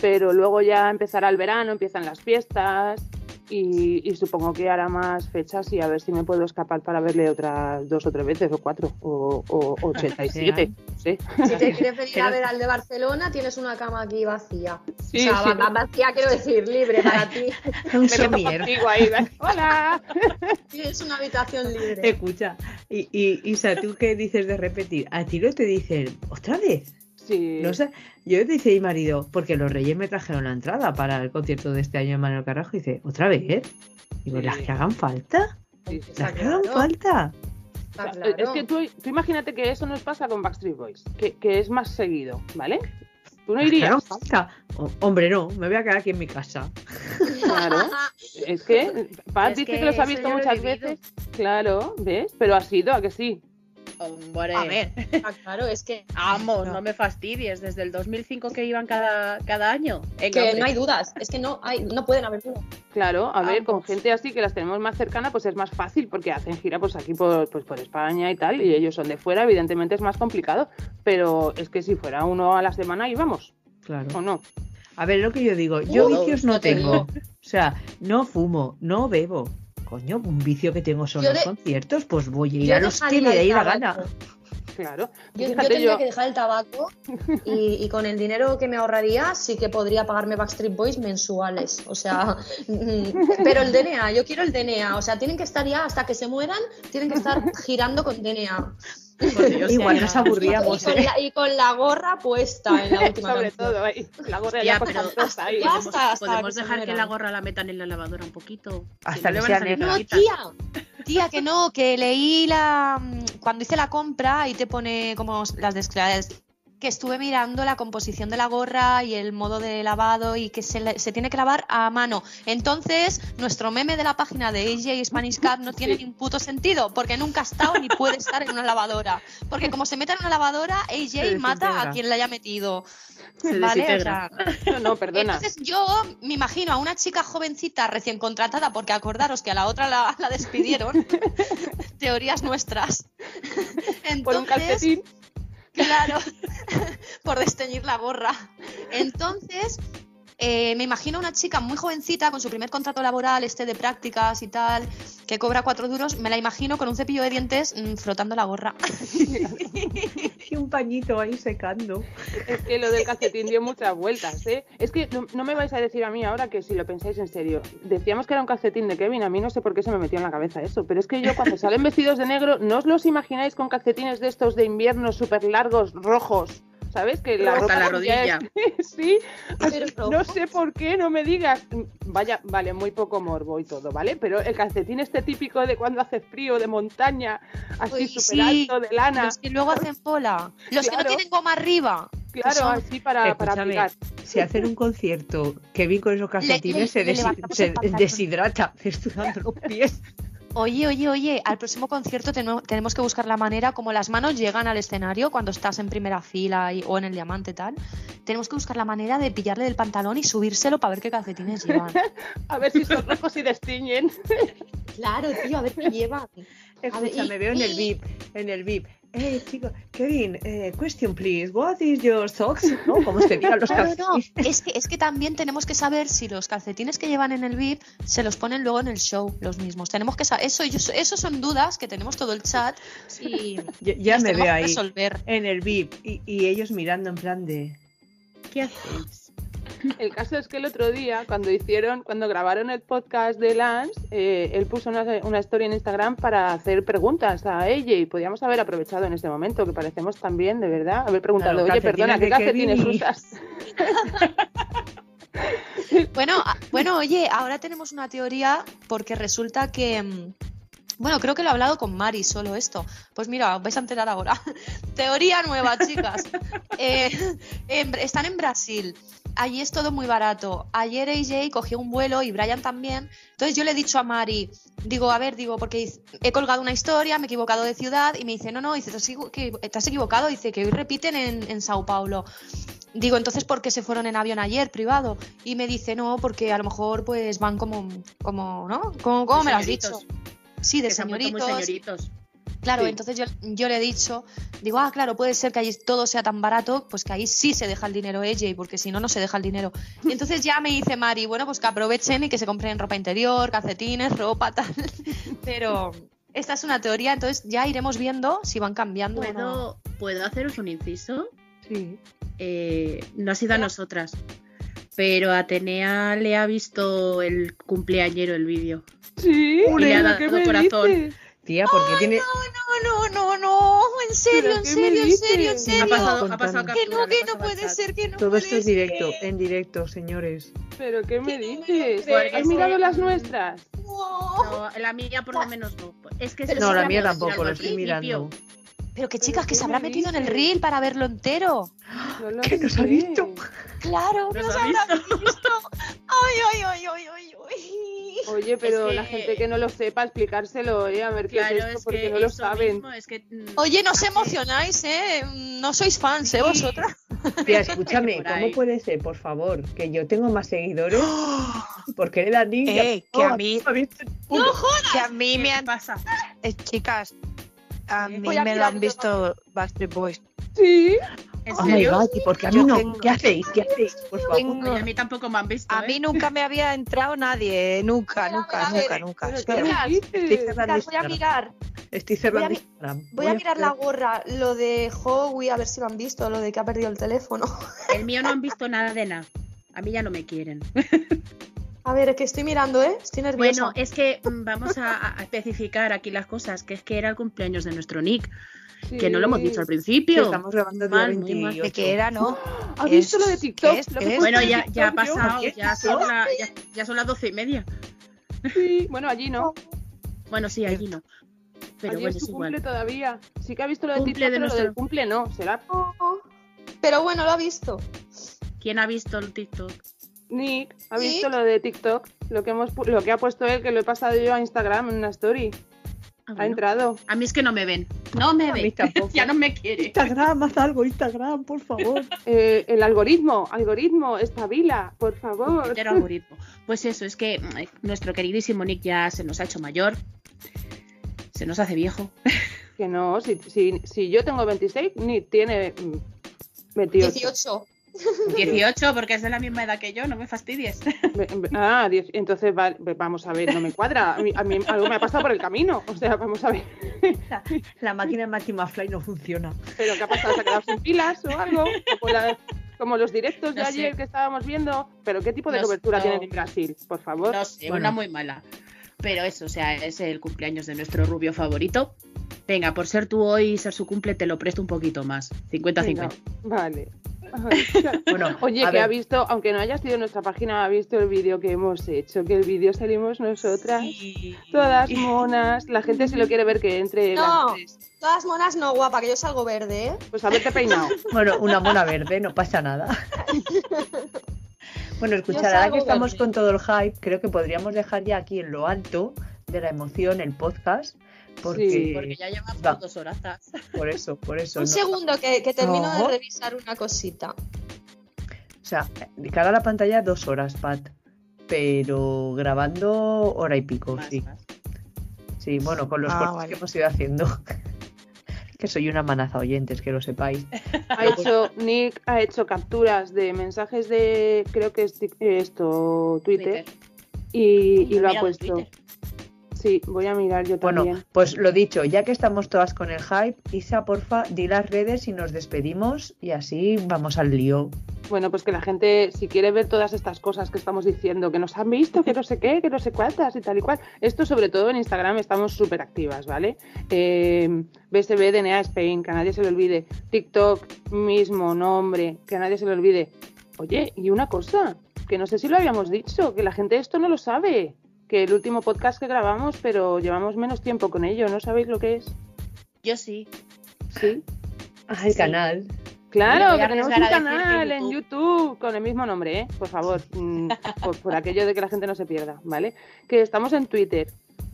pero luego ya empezará el verano, empiezan las fiestas y, y supongo que hará más fechas y a ver si me puedo escapar para verle otras dos o tres veces, o cuatro, o, o 87, no sé. Si te quieres venir a ver al de Barcelona, tienes una cama aquí vacía. Sí, o sea, sí. va- va- vacía quiero decir, libre para ti. Un somier. contigo ahí. ¡Hola! Tienes una habitación libre. Escucha, y, y Isa, ¿tú qué dices de repetir? A ti no te dicen, ¿otra vez? Sí. No sé, yo dice mi marido, porque los reyes me trajeron la entrada para el concierto de este año de Manuel Carrasco, y dice, ¿otra vez? Digo, Sí. ¿las que hagan falta? ¿Las que hagan falta? claro. Es que tú, tú imagínate que eso nos pasa con Backstreet Boys, que, que es más seguido, ¿vale? Tú no ¿Las que irías. hagan falta? O- hombre, no, me voy a quedar aquí en mi casa. Claro. Es que Pat Es dice que que, los ha visto muchas veces. Claro, ¿ves? Pero ha sido, ¿a que sí? Hombre. A ver, está claro, es que. Vamos, No. no. me fastidies. Desde el 2005 que iban cada, cada año. Venga, que hombre. no hay dudas, es que no hay, no pueden haber dudas. Claro, a ver, con gente así que las tenemos más cercana, pues es más fácil porque hacen gira pues aquí por, pues por España y tal, y ellos son de fuera, evidentemente es más complicado, pero es que si fuera uno a la semana íbamos, Claro. ¿o no? A ver, lo que yo digo, yo Uh, vicios no no te tengo. O sea, no fumo, no bebo. Coño, un vicio que tengo son Yo los de- conciertos, pues voy a ir Yo a los que me dé la gana. Claro. Yo, tendría yo- que dejar el tabaco y, y con el dinero que me ahorraría sí que podría pagarme Backstreet Boys mensuales. O sea, mm, pero el DNA, yo quiero el DNA. O sea, tienen que estar ya hasta que se mueran, tienen que estar girando con DNA. Dios, Igual nos Y aburríamos, con, ¿eh? la, y con la gorra puesta en la última Sobre canción. todo ahí, la gorra Ya, ya pero puesta ahí. Ya podemos, hasta- podemos dejar que la gorra la metan en la lavadora un poquito. Hasta que no, sea negra. Tía. Tía, que no, que leí la. Cuando hice la compra, ahí te pone como las. Que estuve mirando la composición de la gorra y el modo de lavado y que se, le- se tiene que lavar a mano. Entonces, nuestro meme de la página de AJ Spanish Cup no tiene ni un puto sentido, porque nunca ha estado ni puede estar en una lavadora. Porque como se mete en una lavadora, AJ mata a quien la haya metido. Se ¿Vale? O desintegra. sea, No, no, perdona. entonces yo me imagino a una chica jovencita recién contratada, porque acordaros que a la otra la, la despidieron. Teorías nuestras. Entonces, Por un calcetín. Claro, por desteñir la gorra. Entonces, eh, me imagino a una chica muy jovencita con su primer contrato laboral, este de prácticas y tal, que cobra cuatro duros, me la imagino con un cepillo de dientes mm, frotando la gorra. Y un pañito ahí secando. Es que lo del calcetín dio muchas vueltas, ¿eh? Es que no, no me vais a decir a mí ahora que si lo pensáis en serio. Decíamos que era un calcetín de Kevin, a mí no sé por qué se me metió en la cabeza eso, pero es que yo cuando salen vestidos de negro, ¿no os los imagináis con calcetines de estos de invierno súper largos, rojos? ¿Sabes? Que la Hasta la rodilla. es- sí, así, no sé por qué, no me digas. Vaya, vale, muy poco morbo y todo, ¿vale? Pero el calcetín este típico de cuando hace frío, de montaña, así súper sí, alto, de lana. Los que luego hacen bola. Los que no tienen goma arriba. que Claro, son- así para, para Escúchame, si hacen un concierto, Kevin con esos calcetines se, le desi- se deshidrata, sudando los pies. Oye, oye, oye, al próximo concierto tenemos que buscar la manera, como las manos llegan al escenario cuando estás en primera fila y- o en el diamante tal, tenemos que buscar la manera de pillarle del pantalón y subírselo para ver qué calcetines llevan. A ver si son rojos y destiñen. claro, tío, a ver qué llevan. Escucha, y- me veo en el VIP, en el VIP. Eh, chico, Kevin, eh, question please, what is your socks? ¿No? Como se digan los No, no, no, calcetines. es que, es que también tenemos que saber si los calcetines que llevan en el VIP se los ponen luego en el show los mismos. Tenemos que saber, eso, eso son dudas que tenemos todo el chat y Ya, me veo ahí, resolver. en el VIP, y, y ellos mirando en plan de... ¿Qué hacéis? El caso es que el otro día, cuando hicieron, cuando grabaron el podcast de Lance, eh, él puso una, una historia en Instagram para hacer preguntas a ella y podíamos haber aprovechado en ese momento, que parecemos tan bien, de verdad, haber preguntado, Claro, oye, perdona, ¿qué calcetines usas? Bueno, bueno, oye, ahora tenemos una teoría porque resulta que. Bueno, creo que lo he hablado con Mari, solo esto. Pues mira, os vais a enterar ahora. Teoría nueva, chicas. Eh, en- están en Brasil. Allí es todo muy barato. Ayer AJ cogió un vuelo y Brian también. Entonces yo le he dicho a Mari, digo, a ver, digo, porque he colgado una historia, me he equivocado de ciudad y me dice, no, no, dice, te has, equivocado, dice que hoy repiten en, en Sao Paulo. Digo, entonces, ¿por qué se fueron en avión ayer, privado? Y me dice, no, porque a lo mejor pues van como, como ¿no? ¿Cómo, cómo De me lo has dicho? Sí, de Que se han vuelto muy señoritos. señoritos. Claro, Sí. entonces yo, yo le he dicho, digo, ah, claro, puede ser que allí todo sea tan barato, pues que ahí sí se deja el dinero ella, porque si no, no se deja el dinero. Y entonces ya me dice Mari, bueno, pues que aprovechen y que se compren ropa interior, calcetines, ropa, tal. Pero esta es una teoría, entonces ya iremos viendo si van cambiando o no. ¿Puedo, ¿Puedo haceros un inciso? Sí. Eh, no ha sido a nosotras, pero Atenea le ha visto el cumpleañero el vídeo. Sí, Y le ha ¿pero qué dado me corazón. dices? Tía, porque tiene... No, no, no, no, en serio, ¿Pero en serio, en serio, en serio. Ha pasado, ha pasado Que no, que no puede chat. ser, que no Todo puede esto es ser. directo, en directo, señores. ¿Pero qué me Que no me lo dices? ¿Has mirado las nuestras? No, la mía por lo menos no. Es que Pero se No, la la mía tampoco, al estoy principio. mirando. Pero que ¿Pero chicas, que qué se habrá me metido en el reel para verlo entero. No ¿Qué nos ha visto? Claro, que Nos nos ha habrá visto. Ay, ay, ay, ay, ay, ay. Oye, pero Es la que- gente que no lo sepa, explicárselo, ¿eh? A ver qué Claro, es esto, es porque que no lo saben. mismo, es que, mm, Oye, no os emocionáis, ¿eh? No sois fans, ¿eh? Vosotras. Tía, escúchame, ¿cómo puede ser, por favor, que yo tengo más seguidores? porque le da niña? Eh, que a mí- visto el ¡No jodas! Que a mí ¿Qué me han. pasa? eh, chicas, a mí Voy a me lo han visto Backstreet Boys. Sí, ¿En Oh my serio? God, ¿y por qué a mí Yo no? tengo- ¿Qué hacéis? ¿Qué hacéis? Por favor. Tengo- a mí tampoco me han visto. A ¿eh? mí nunca me había entrado nadie, eh, nunca, nunca, ver, nunca, nunca. voy a mirar. Estoy cerrando Voy a Instagram. Voy a mirar la gorra, lo de Howie, a ver si lo han visto, lo de que ha perdido el teléfono. El mío no han visto nada de nada. A mí ya no me quieren. A ver, es que estoy mirando, ¿eh? Estoy nerviosa. Bueno, es que mm, vamos a, a especificar aquí las cosas, que es que era el cumpleaños de nuestro Nick, que no lo hemos dicho al Sí, principio. estamos grabando el día Mal, muy mal. 28. de que era, ¿no? ¿Has visto lo de TikTok? es- Lo que Bueno, en ya, ya ha pasado, ya son, la- ya, ya son las doce y media. Sí, bueno, allí no. Bueno, sí, allí no. Pero Allí bueno, es es tu cumple igual. todavía. Sí que ha visto lo de Cumple TikTok, de pero lo nuestro- del cumple no. ¿Será Pero bueno, lo ha visto. ¿Quién ha visto el TikTok? Nick? ¿Ha ¿Nick? visto lo de TikTok? Lo que, hemos, pu- lo que ha puesto él, que lo he pasado yo a Instagram en una story. Ah, Ha entrado. A mí es que no me ven. No me A mí ven. tampoco. ya no me quiere. Instagram, haz algo, Instagram, por favor. Eh, el algoritmo, algoritmo, espabila, por favor. Algoritmo. Pues eso, es que mm, nuestro queridísimo Nick ya se nos ha hecho mayor. Se nos hace viejo. Que no, si, si, si yo tengo 26, Nick tiene mm, 28. 18. 18, porque es de la misma edad que yo, no me fastidies. Ah, 10, entonces va- vamos a ver, no me cuadra. A mí, a mí algo me ha pasado por el camino. O sea, vamos a ver. La, la máquina de Matty McFly no funciona. ¿Pero qué ha pasado? ¿Se ha quedado sin pilas o algo? O por la- como los directos de No sé. ayer que estábamos viendo. ¿Pero qué tipo de No cobertura no. tienen en Brasil? Por favor. No sé, Bueno. una muy mala. Pero eso, o sea, es el cumpleaños de nuestro rubio favorito. Venga, por ser tú hoy y ser su cumple, te lo presto un poquito más. 50-50. Venga, Vale. Bueno, Oye, que ha visto, aunque no haya sido en nuestra página, ha visto el vídeo que hemos hecho, que el vídeo salimos nosotras, Sí. todas monas, la gente si lo quiere ver que entre No. las tres. Todas monas no, guapa, que yo salgo verde, ¿eh? Pues haberte peinado. Bueno, una mona verde, no pasa nada. Bueno, escuchar, ahora que estamos verde. con todo el hype, creo que podríamos dejar ya aquí en lo alto de la emoción el podcast. Porque, Sí, Porque ya llevamos Va. dos horas. por eso, por eso. Un no- segundo que, que termino No. de revisar una cosita. O sea, de cara a la pantalla dos horas, Pat. Pero grabando hora y pico, Más, sí. más. Sí, bueno, con los Ah, cortes vale. que hemos ido haciendo. que soy una manaza oyentes, que lo sepáis. Ha hecho, Nick ha hecho capturas de mensajes de, creo que es esto, Twitter, y, lo ha puesto. Twitter. Sí, voy a mirar yo Bueno, también. pues lo dicho, ya que estamos todas con el hype, Isa, porfa, di las redes y nos despedimos y así vamos al lío. Bueno, pues que la gente, si quiere ver todas estas cosas que estamos diciendo, que nos han visto, que no sé qué, que no sé cuántas y tal y cual. Esto sobre todo en Instagram estamos súper activas, ¿vale? Eh, BSB, DNA Spain, que a nadie se le olvide. TikTok, mismo nombre, que a nadie se le olvide. Oye, y una cosa, que no sé si lo habíamos dicho, que la gente esto no lo sabe. Que el último podcast que grabamos, pero llevamos menos tiempo con ello, ¿no sabéis lo que es? Yo sí. Sí. Ah, el Sí. canal. Claro, que tenemos un canal en YouTube. YouTube con el mismo nombre, ¿eh? Por favor, mm, por, por aquello de que la gente no se pierda, ¿vale? Que estamos en Twitter,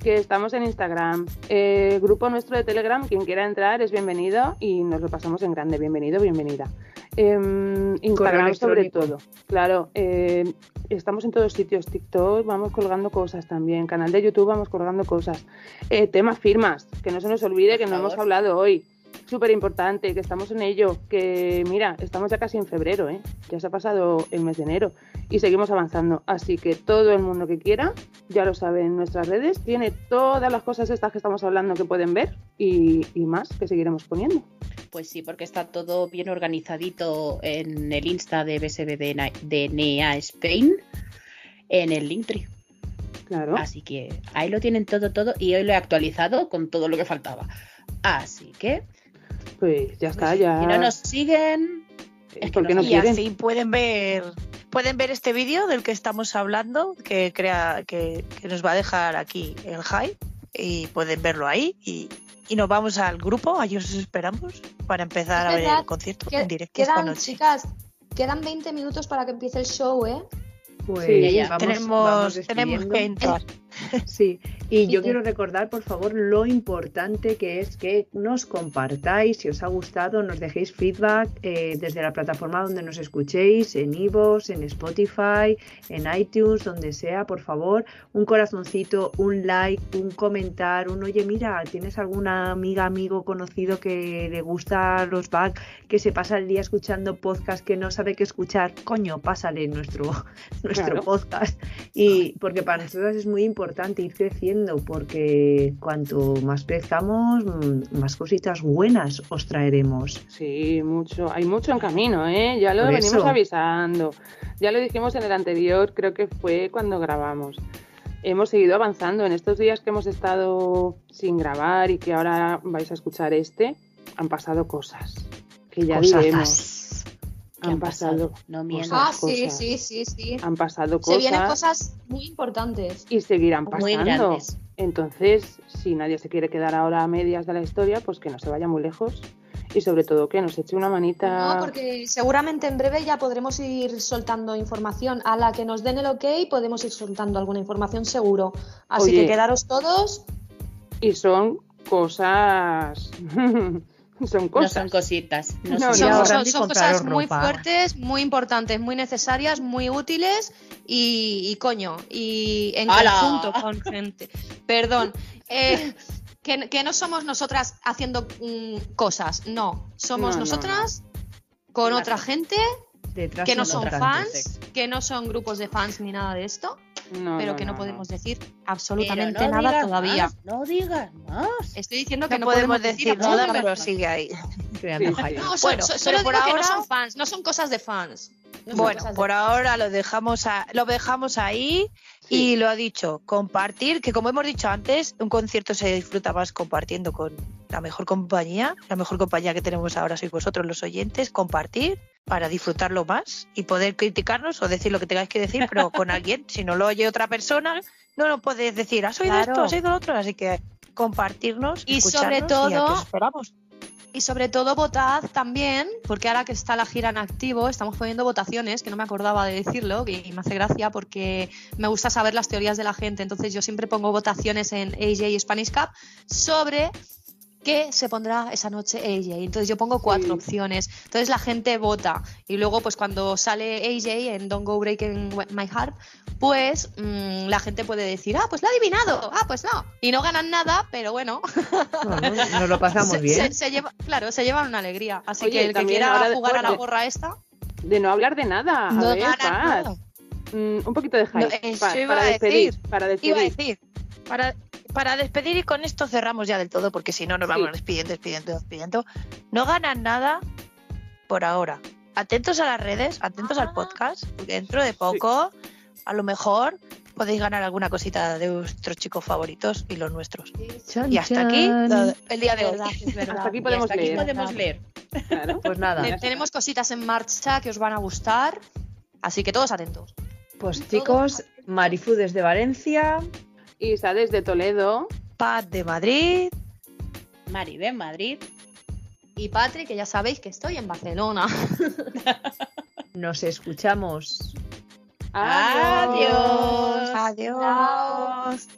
que estamos en Instagram, eh, grupo nuestro de Telegram, quien quiera entrar es bienvenido y nos lo pasamos en grande, bienvenido, bienvenida. Em, Instagram sobre todo, claro, eh, estamos en todos sitios, TikTok, vamos colgando cosas también, canal de YouTube vamos colgando cosas, eh, temas firmas, que no se nos olvide Por que no hemos hablado hoy, súper importante, que estamos en ello, que mira, estamos ya casi en febrero, ¿eh? ya se ha pasado el mes de enero y seguimos avanzando. Así que todo el mundo que quiera, ya lo sabe en nuestras redes, tiene todas las cosas estas que estamos hablando que pueden ver y, y más que seguiremos poniendo. Pues sí, porque está todo bien organizadito en el Insta de BSB de NEA Spain, en el Linktree. Claro. Así que ahí lo tienen todo, todo, y hoy lo he actualizado con todo lo que faltaba. Así que, Pues ya está, ya. si no nos siguen, es que porque no no y quieren. así pueden ver pueden ver este vídeo del que estamos hablando que crea que, que nos va a dejar aquí el hype y pueden verlo ahí y, y nos vamos al grupo allí os esperamos para empezar Es a ver el concierto Que- en directo esta quedan, noche chicas, quedan 20 minutos para que empiece el show, ¿eh? Pues Sí, ya vamos- tenemos vamos tenemos que entrar Sí, y yo Sí. quiero recordar, por favor, lo importante que es que nos compartáis, si os ha gustado, nos dejéis feedback eh, desde la plataforma donde nos escuchéis, en iVoox, en Spotify, en iTunes, donde sea, por favor, un corazoncito, un like, un comentar, un oye, mira, ¿tienes alguna amiga, amigo, conocido que le gusta los back, que se pasa el día escuchando podcast, que no sabe qué escuchar? Coño, pásale nuestro, nuestro Claro. podcast. Y porque para nosotros es muy importante ir creciendo, porque cuanto más crezcamos, mm, más cositas buenas os traeremos. Sí, mucho. Hay mucho en camino, ¿eh? Ya lo Por venimos eso. avisando. Ya lo dijimos en el anterior, creo que fue cuando grabamos. Hemos seguido avanzando. En estos días que hemos estado sin grabar y que ahora vais a escuchar este, han pasado cosas. Que ya Cosazas. diremos. ¿Qué Han pasado. No mientas. cosas. Ah, sí, cosas. sí, sí, sí. Han pasado Se cosas. vienen cosas muy importantes. y seguirán Muy pasando. grandes. Entonces, si nadie se quiere quedar ahora a medias de la historia, pues que no se vaya muy lejos y sobre todo que nos eche una manita. No, porque seguramente en breve ya podremos ir soltando información. A la que nos den el ok, podemos ir soltando alguna información seguro. Así Oye. que quedaros todos. Y son cosas. son No son cositas. No, No, son no. Son, cosas muy ropa. fuertes, muy importantes, muy necesarias, muy útiles y, y coño, y en ¡Hala! conjunto con gente. Perdón. eh, que, que no somos nosotras haciendo mm, cosas, no. Somos No, no, nosotras con otra gente Detrás que no son fans, que no son grupos de fans ni nada de esto, No, pero no, que no, no, podemos decir absolutamente no nada todavía. más, no digas más. Estoy diciendo que No, no, podemos decir nada, pero sigue ahí. Creando Sí, sí. hype. No, Bueno, solo por digo que no ahora- son fans, no son cosas de fans. Bueno, cosas de por ahora lo dejamos a- lo dejamos ahí y lo ha dicho, compartir, que como hemos dicho antes, un concierto se disfruta más compartiendo con la mejor compañía, la mejor compañía que tenemos ahora sois vosotros los oyentes, compartir para disfrutarlo más y poder criticarnos o decir lo que tengáis que decir, pero con alguien, si no lo oye otra persona, no lo podéis decir, has oído Claro. esto, has oído lo otro, así que compartirnos Y sobre y todo- os esperamos. Y sobre todo votad también, porque ahora que está la gira en activo, estamos poniendo votaciones, que no me acordaba de decirlo, y me hace gracia porque me gusta saber las teorías de la gente. Entonces yo siempre pongo votaciones en AJ Spanish Cup sobre qué se pondrá esa noche AJ. Entonces yo pongo cuatro Sí. opciones. Entonces la gente vota. Y luego, pues cuando sale AJ en Don't Go Breaking My Heart, pues mm, la gente puede decir, ah, pues lo ha adivinado, ah, pues no. Y no ganan nada, pero bueno. No, no, nos lo pasamos Se- bien. se- se lleva, claro, se llevan una alegría. Así Oye, que el que quiera jugar a la gorra esta, De no hablar de nada. A No ver, ganan Paz. nada. Mm, un poquito de hype. Para decir. Para Iba a despedir. decir, para, para despedir y con esto cerramos ya del todo, porque si no nos vamos Sí. despidiendo, despidiendo, despidiendo. No ganan nada por ahora. Atentos a las redes, atentos al podcast, porque dentro de poco, a lo mejor, podéis ganar alguna cosita de vuestros chicos favoritos y los nuestros. Chan, Y hasta aquí chan. el día de hoy. verdad, es verdad. Hasta aquí podemos hasta aquí leer. podemos leer. Claro. Pues nada, Te- tenemos cositas en marcha que os van a gustar, así que todos atentos. pues chicos, Marifu desde Valencia, Isa desde Toledo. Paz de Madrid. Maribel Madrid. Y Patrick, que ya sabéis que estoy en Barcelona. nos escuchamos. Adiós. Adiós.